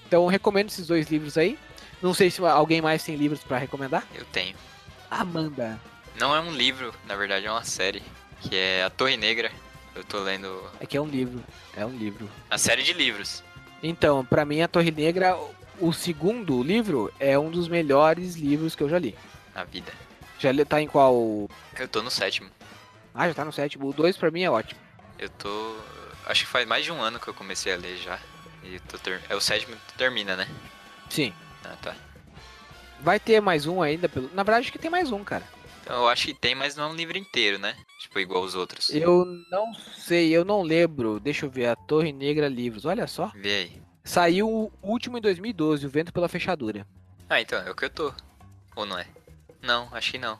Então eu recomendo esses dois livros aí. Não sei se alguém mais tem livros para recomendar. Eu tenho. Amanda. Não é um livro, na verdade é uma série. Que é A Torre Negra. Eu tô lendo Aqui é um livro. É um livro. a série de livros. Então, para mim, A Torre Negra, o segundo livro, é um dos melhores livros que eu já li. Na vida. Já li, tá em qual? Eu tô no sétimo. Ah, já tá no sétimo. O dois pra mim é ótimo. Eu tô. Acho que faz mais de um ano que eu comecei a ler já. E tô ter... É o sétimo que termina, né? Sim. Ah, tá. Vai ter mais um ainda. Pelo... Na verdade, acho que tem mais um, cara. Eu acho que tem, mas não é um livro inteiro, né? Tipo, igual os outros. Eu não sei, eu não lembro. Deixa eu ver. A Torre Negra Livros. Olha só. Vê aí. Saiu o último em 2012, O Vento pela Fechadura. Ah, então, é o que eu tô. Ou não é? Não, acho que não.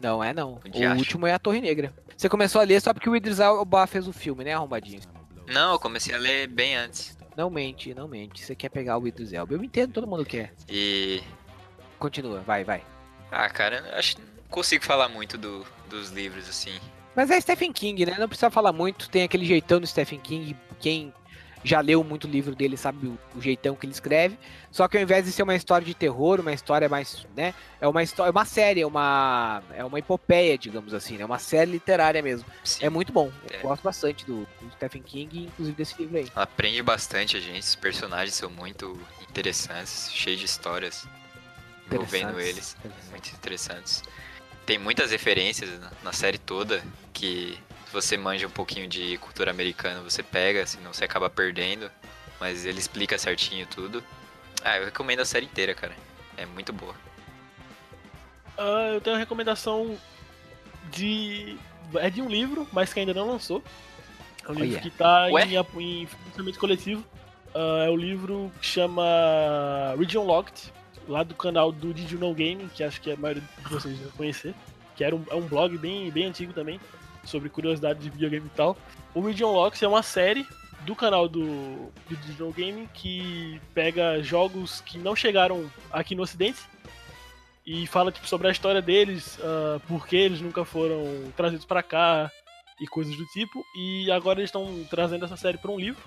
Não é não. O último é A Torre Negra. Você começou a ler só porque o Idris Elba fez o filme, né, arrombadinho? Não, eu comecei a ler bem antes. Não mente, não mente. Você quer pegar o Idris Elba. Eu entendo, todo mundo quer. E. Continua, vai, vai. Ah, cara, eu acho consigo falar muito do, dos livros assim. Mas é Stephen King, né? Não precisa falar muito. Tem aquele jeitão do Stephen King. Quem já leu muito livro dele sabe o, o jeitão que ele escreve. Só que ao invés de ser uma história de terror, uma história mais, né? É uma história, é uma série, é uma é uma epopeia, digamos assim, né? Uma série literária mesmo. Sim. É muito bom. Eu É. gosto bastante do, do Stephen King, inclusive desse livro aí. Aprende bastante a gente. Os personagens são muito interessantes, cheios de histórias envolvendo eles. Muito interessantes. Tem muitas referências na, série toda que se você manja um pouquinho de cultura americana, você pega, senão você acaba perdendo. Mas ele explica certinho tudo. Ah, eu recomendo a série inteira, cara. É muito boa. Ah, eu tenho uma recomendação de. É de um livro, mas que ainda não lançou. É um livro Olha. que tá Ué? em, em financiamento coletivo. Ah, é o livro que chama Region Locked, lá do canal do Did You Know Gaming, que acho que a maioria de vocês vão conhecer. Que era um, é um blog bem, bem antigo também, sobre curiosidades de videogame e tal. O Region Locked é uma série do canal do, do Know Gaming que pega jogos que não chegaram aqui no ocidente e fala tipo, sobre a história deles, ah, por que eles nunca foram trazidos pra cá e coisas do tipo. E agora eles estão trazendo essa série pra um livro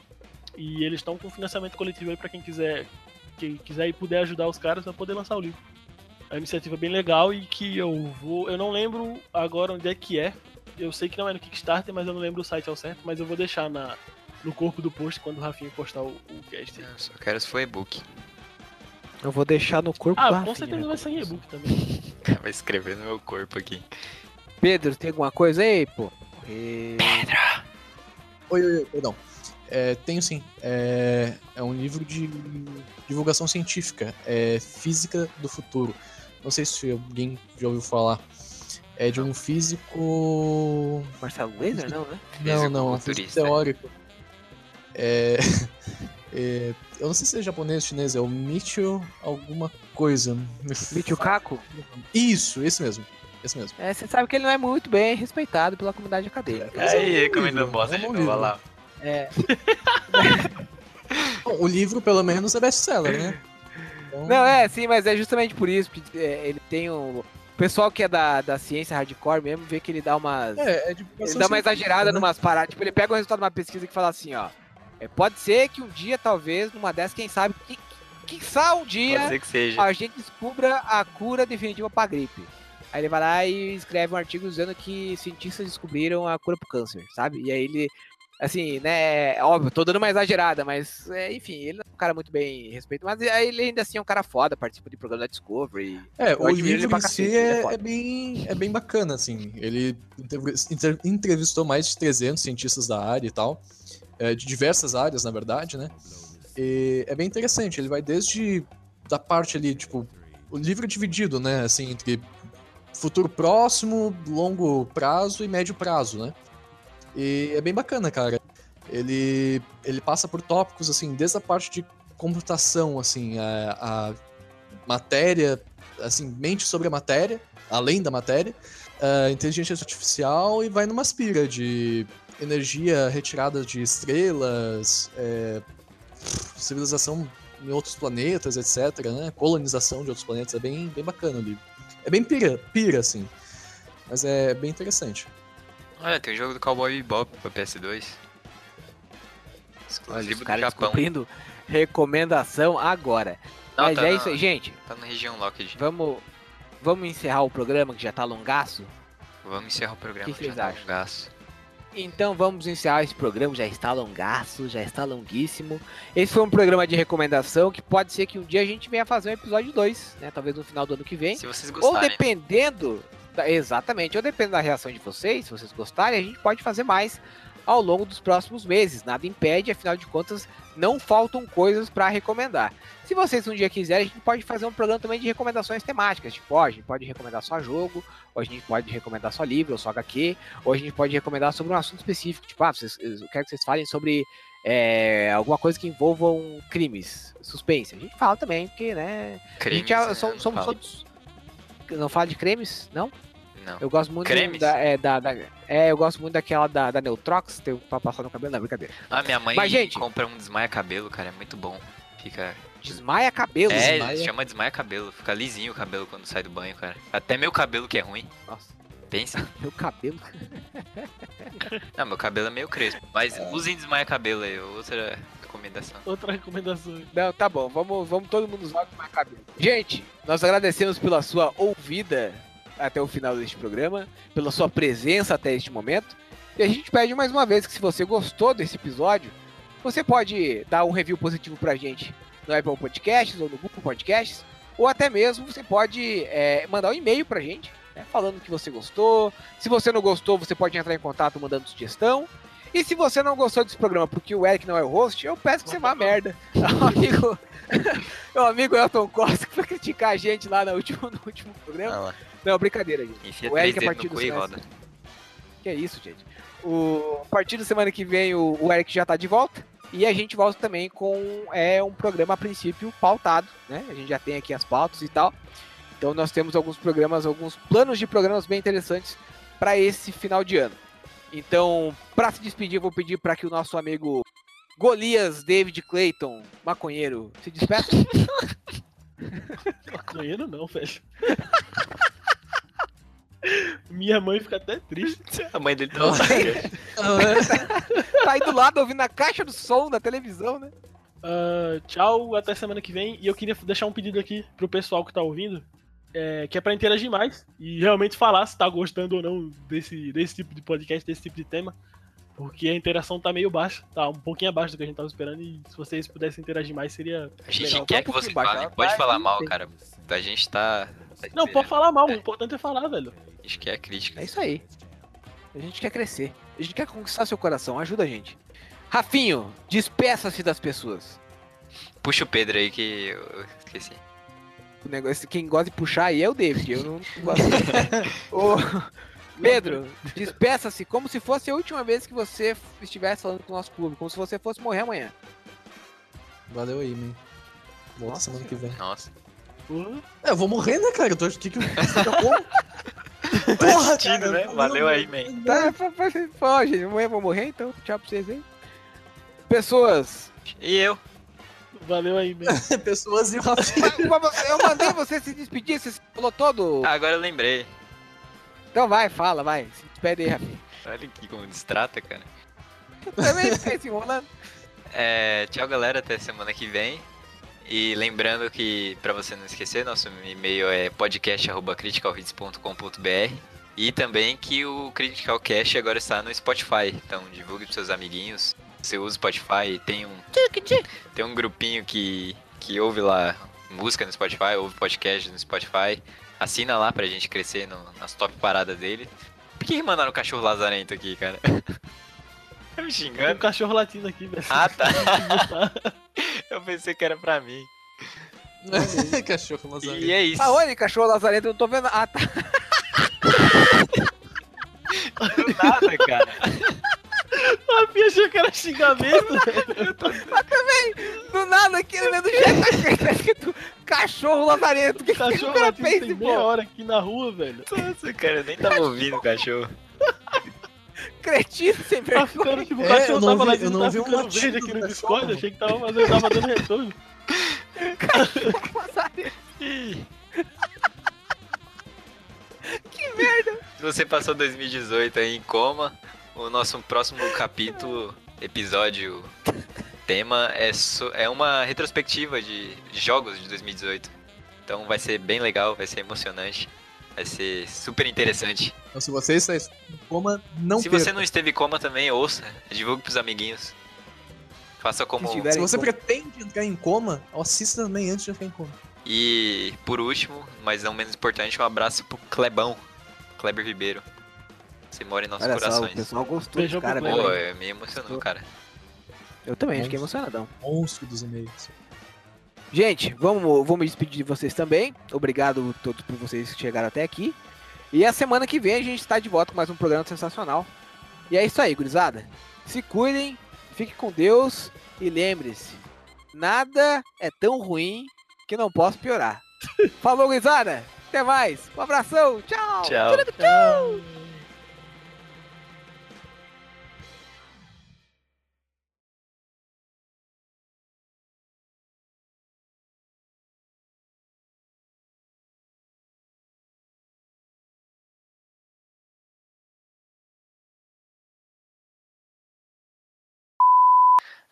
e eles estão com financiamento coletivo aí pra quem quiser quem quiser e puder ajudar os caras pra poder lançar o livro. É uma iniciativa bem legal e que eu vou. Eu não lembro agora onde é que é. Eu sei que não é no Kickstarter, mas eu não lembro o site ao certo, mas eu vou deixar na, no corpo do post quando o Rafinha postar o, o cast. Eu só quero se for e-book. Eu vou deixar no corpo Ah, com Rafinha, certeza né? vai sair e-book também. Vai escrever no meu corpo aqui. Pedro, tem alguma coisa aí, pô? E... Oi, oi, oi, perdão. É, tenho sim. É, é um livro de divulgação científica. É Física do Futuro. Não sei se alguém já ouviu falar. É de um físico. Marcelo Laser, não, né? Não, não, um físico teórico. É, é, eu não sei se é japonês ou chinês, é o Michio alguma coisa. Michio Kaku? Isso, esse mesmo. Esse mesmo. É, você sabe que ele não é muito bem respeitado pela comunidade acadêmica. Mas é um Aí, recomendando bosta é de um novo, lá. É, Bom, o livro, pelo menos, é best-seller, né? Então, Não, é, sim, mas é justamente por isso, porque é, ele tem um... O pessoal que é da, da ciência hardcore mesmo vê que ele dá umas... É, é ele dá uma exagerada né? numas paradas. Tipo, ele pega o resultado de uma pesquisa que fala assim, ó... é, pode ser que um dia, talvez, numa dessas, quem sabe... Que, quiçá um Pode dia, ser que seja. a gente descubra a cura definitiva pra gripe. Aí ele vai lá e escreve um artigo dizendo que cientistas descobriram a cura pro câncer, sabe? E aí ele... Assim, né, é óbvio, tô dando uma exagerada, mas, é, enfim, ele é um cara muito bem respeito, mas ele ainda assim é um cara foda, participa de programa da Discovery, É, o livro em si é é, é bem, é bem bacana, assim. Ele entrevistou mais de 300 cientistas da área e tal, é, de diversas áreas, na verdade, né? E é bem interessante, ele vai desde da parte ali, tipo, o livro é dividido, né, assim, entre futuro próximo, longo prazo e médio prazo, né? E é bem bacana, cara. Ele, ele passa por tópicos, assim, desde a parte de computação, assim, a, a matéria, assim, mente sobre a matéria, além da matéria, inteligência artificial e vai numa aspira de energia retirada de estrelas, é, civilização em outros planetas, etc, né? Colonização de outros planetas, é bem, bem bacana o livro. É bem pira, pira, assim, mas é bem interessante. Olha, tem o jogo do Cowboy Bebop pra PS2. Olha, Exclusivo os do caras descobrindo recomendação agora. Não, Mas tá é na- isso aí, gente. Tá na região Locked. Vamos, vamos encerrar o programa que já tá longaço. Vamos encerrar o programa. Que que já tá acham? longaço. Então vamos encerrar esse programa, já está longaço, já está longuíssimo. Esse foi um programa de recomendação que pode ser que um dia a gente venha fazer um episódio 2, né? Talvez no final do ano que vem. Se vocês Ou gostarem. dependendo. da- exatamente, ou dependendo da reação de vocês, se vocês gostarem, a gente pode fazer mais ao longo dos próximos meses. Nada impede, afinal de contas, não faltam coisas para recomendar. Se vocês um dia quiserem, a gente pode fazer um programa também de recomendações temáticas. Tipo, ó, a gente pode recomendar só jogo, ou a gente pode recomendar só livro, ou só HQ, ou a gente pode recomendar sobre um assunto específico. Tipo, ah, vocês, eu quero que vocês falem sobre é, alguma coisa que envolvam crimes, suspense. A gente fala também, porque, né? a Cremes, gente já, né? somos, somos todos. Não fala de cremes? Não? Não. Eu gosto muito Cremes? da, é, da, da- é, eu gosto muito daquela da, da Neutrox, tem pra passar no cabelo, não, brincadeira. Ah, minha mãe Mas, gente- compra um desmaia cabelo, cara. É muito bom. Fica. Desmaia cabelo. é, desmaia... chama desmaia cabelo. Fica lisinho o cabelo quando sai do banho, cara. Até meu cabelo que é ruim. Nossa, Pensa. meu cabelo. Não, meu cabelo é meio crespo. Mas usem desmaia cabelo aí. Outra recomendação. Outra recomendação. Não, tá bom, vamos, vamos todo mundo usar o desmaia cabelo. Gente, nós agradecemos pela sua ouvida até o final deste programa, pela sua presença até este momento. E a gente pede mais uma vez que se você gostou desse episódio, você pode dar um review positivo pra gente no Apple Podcasts ou no Google Podcasts, ou até mesmo você pode é, mandar um e-mail pra gente, né, falando que você gostou. Se você não gostou, você pode entrar em contato mandando sugestão. E se você não gostou desse programa porque o Eric não é o host, eu peço que você vá merda. O amigo, meu amigo Elton Costa que foi criticar a gente lá no último, no último programa. Ah. Não, brincadeira, gente. O Eric, a dedos partir do roda. Que é isso, gente. O, a partir da semana que vem o, o Eric já tá de volta. E a gente volta também com é, um programa a princípio pautado, né? A gente já tem aqui as pautas e tal. Então nós temos alguns programas, alguns planos de programas bem interessantes para esse final de ano. Então, para se despedir, eu vou pedir para que o nosso amigo Golias David Clayton, maconheiro, se despeça. Maconheiro não, velho. Minha mãe fica até triste. A mãe dele tá tá aí do lado ouvindo a caixa do som da televisão, né? Ah, tchau, até semana que vem. E eu queria deixar um pedido aqui pro pessoal que tá ouvindo. É, que é pra interagir mais e realmente falar se tá gostando ou não desse, desse tipo de podcast, desse tipo de tema. Porque a interação tá meio baixa, tá um pouquinho abaixo do que a gente tava esperando. E se vocês pudessem interagir mais, seria. A gente legal. quer um que você fale. Pode falar mal, cara. A gente tá. tá Não, pode falar mal, o É. importante é falar, velho. A gente quer crítica. É isso aí. A gente quer crescer. A gente quer conquistar seu coração. Ajuda a gente. Rafinho, despeça-se das pessoas. Puxa o Pedro aí que eu esqueci. O negócio, quem gosta de puxar aí é o David. Eu não gosto. Ô, Pedro, despeça-se como se fosse a última vez que você estivesse falando com o nosso clube. Como se você fosse morrer amanhã. Valeu aí, man. Volta Nossa semana que vem. Nossa. Porra. É, eu vou morrer, né, cara? Eu tô achando que que eu. Porra, sentido, né? Valeu aí, man. Tá, gente, amanhã eu vou morrer, então tchau pra vocês aí. Pessoas, E eu? Valeu aí, man. Pessoas e o Rafinha. eu mandei você se despedir, você se falou todo. Ah, agora eu lembrei. Então vai, fala, vai. Se despede aí, Rafinha. Olha aqui como distrata, cara. Também fica se enrolando. É, tchau, galera. Até semana que vem. E lembrando que, pra você não esquecer, nosso e-mail é podcast.criticalhits.com.br e também que o Critical Cast agora está no Spotify. Então divulgue pros seus amiguinhos. Você usa o Spotify, tem um, tem um grupinho que, que ouve lá música no Spotify, ouve podcast no Spotify. Assina lá pra gente crescer no- nas top paradas dele. Por que mandaram o cachorro lazarento aqui, cara? Tá me Tem um xingando? cachorro latindo aqui, velho. Ah, tá. Eu pensei que era pra mim. Cachorro Lazarento. E é isso. Aonde, cachorro lazarento? Eu não tô vendo. Ah, tá. Do nada, cara. A Fia achou que era xingamento, velho. Do nada aqui no meio do jeito tá escrito cachorro lazarento. Que Cachorro o cara fez, tem meia pô? hora aqui na rua, velho. Nossa, cara, eu nem tava ouvindo o cachorro. Cretino sem Tá vergonha. ficando tipo, o É, cachorro eu não tava vi- eu não tava vi um verde aqui no cachorro. Discord, achei que tava fazendo, tava dando retorno. lazarento. Ih. Que merda. Se você passou 2018 aí em coma, o nosso próximo capítulo, episódio, tema é, so- é uma retrospectiva de de jogos de 2018. Então vai ser bem legal, vai ser emocionante, vai ser super interessante. Então, se você está em coma, não Se perca. você não esteve em coma também, ouça, divulgue pros amiguinhos. Faça como. Se Se você coma. pretende entrar em coma, assista também antes de entrar em coma. E por último, mas não menos importante, um abraço pro Clebão, Kleber Ribeiro. Você mora em nossos Olha só, o corações. pessoal gostou Beijão cara. Pô, é, me emocionou, cara. Eu também, fiquei Monstro. emocionadão. Monstro dos e-mails. Gente, vamos, vamos me despedir de vocês também. Obrigado a todos por vocês que chegaram até aqui. E a semana que vem a gente está de volta com mais um programa sensacional. E é isso aí, gurizada. Se cuidem, fiquem com Deus e lembre-se: nada é tão ruim que não possa piorar. Falou, gurizada! Até mais! Um abração! Tchau! Tchau. Tchau.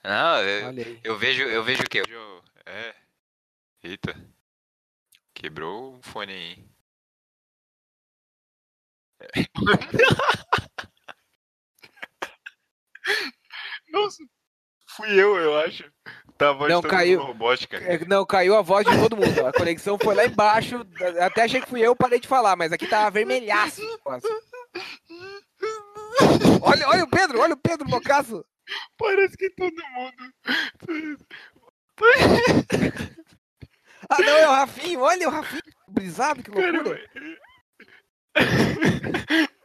Não, eu, eu vejo, eu vejo o quê? É. Eita. Quebrou o fone aí. Nossa, fui eu, eu acho. Tá a voz Não, caiu. robótica. É, Não, caiu a voz de todo mundo. A conexão foi lá embaixo. Até achei que fui eu, parei de falar, mas aqui tá vermelhaço. Olha, olha o Pedro, olha o Pedro no caso. Parece que todo mundo. Ah, não, é o Rafinho, olha o Rafinho. Brisado, que loucura.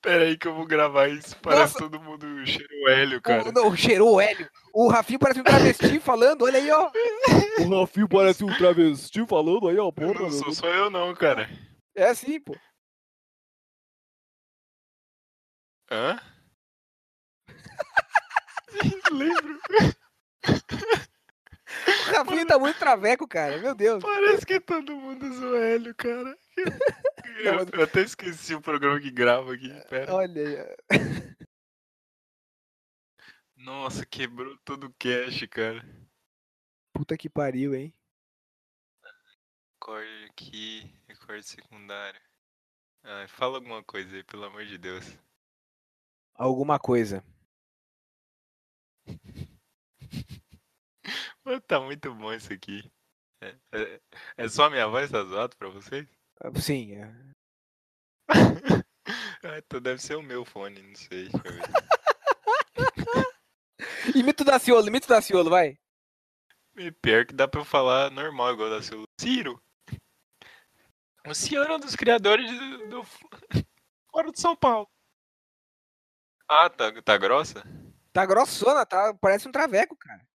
Pera aí que eu vou gravar isso. Parece Nossa. todo mundo cheiro hélio, cara. O, não, cheirou Hélio. O Rafinho parece um travesti falando, olha aí, ó. O Rafinho parece um travesti falando aí, ó. Eu não sou só eu não, cara. É assim, pô. Hã? Lembro. O Rafinho tá muito traveco, cara. Meu Deus. Parece que todo mundo zoa hélio, cara. Eu, eu até esqueci o programa que grava aqui. Pera. Olha aí. Nossa, quebrou todo o cache, cara. Puta que pariu, hein. recorde aqui, recorde secundário. Ah, fala alguma coisa aí, pelo amor de Deus. Alguma coisa. Tá muito bom isso aqui. É, é- é só a minha voz tá zoado pra vocês? Ah, Sim. é. Ah, então deve ser o meu fone, não sei. Deixa eu ver. Imita o Daciolo, imita o Daciolo, vai. E Pior que dá pra eu falar normal, igual da seu Ciro. O senhor é um dos criadores do. do... Fora de São Paulo. Ah, tá, tá grossa? Tá grossona, tá? Parece um traveco, cara.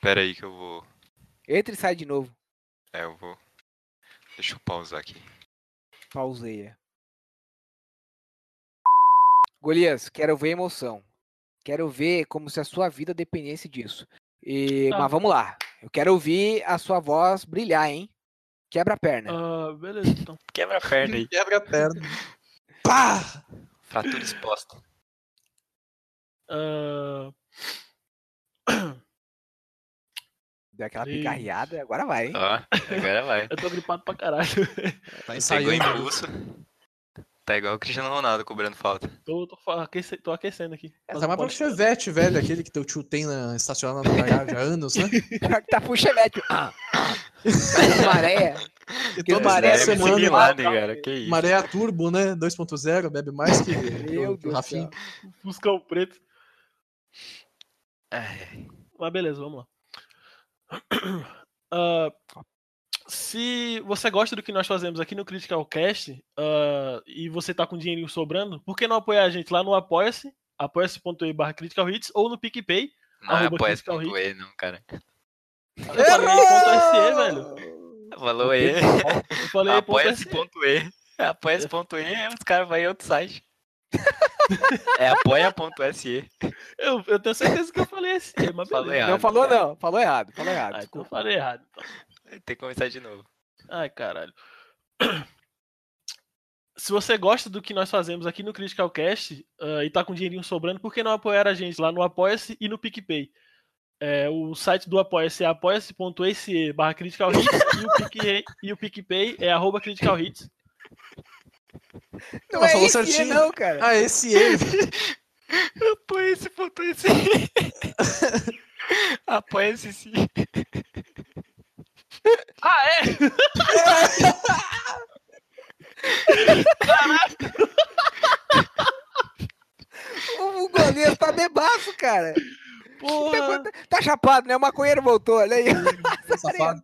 Pera aí que eu vou. Entra e sai de novo. É, eu vou. Deixa eu pausar aqui. Pauseia. Golias, quero ver emoção. Quero ver como se a sua vida dependesse disso. E, Tá. Mas vamos lá. Eu quero ouvir a sua voz brilhar, hein? Quebra a perna. Ah, beleza, então. Quebra a perna aí. Quebra a perna. Pá! Fratura exposta. Ah, Deu aquela Ih. picarreada, agora vai, hein? Ó, agora vai. eu tô gripado pra caralho. Tá Pegou ensaiando. impulso. Tá igual o Cristiano Ronaldo cobrando falta. tô, tô, fa- aquece- tô aquecendo aqui. Tá mais pra chevette, velho, aquele que teu tio tem na, estacionado na garagem há anos, né? Pior que tá pro chevette. Ah, ah. Maré. Toda maré é semana, MC Bin Laden, cara. Que isso. maré a turbo, né? 2.0, bebe mais que, que Meu o, que Deus o do Rafinha. Fuscão preto. Ai, Mas beleza, vamos lá. Ah, se você gosta do que nós fazemos aqui no Critical Cast ah, e você tá com dinheirinho sobrando, por que não apoiar a gente lá no Apoia-se, apoia-se.e barra Critical Hits, ou no PicPay, Não é Arroba apoia Critical Hit. ponto E, não, cara. ponto .se, velho. Falou E. Falei. Apoia-se.e. Apoia-se.e, os caras vão em outro site. É apoia.se. Eu, eu tenho certeza que eu falei esse, mas Falou errado. Não falou não, falou errado, falou errado. Ah, então falei errado. então. Tem que começar de novo. Ai, caralho. Se você gosta do que nós fazemos aqui no Critical Cast ah, e tá com dinheirinho sobrando, por que não apoiar a gente lá no Apoia-se e no PicPay? É, o site do Apoia-se é apoia-se.se barra Critical Hits e, o PicPay- e o PicPay é arroba Critical Hits. Não Ela é falou esse, certinho. não, cara. Ah, esse ele. Apoia-se.se. Apoia-se sim. Ah, é? O goleiro tá bebaço, cara. Porra! Tá chapado, né? O maconheiro voltou, olha aí. Safado.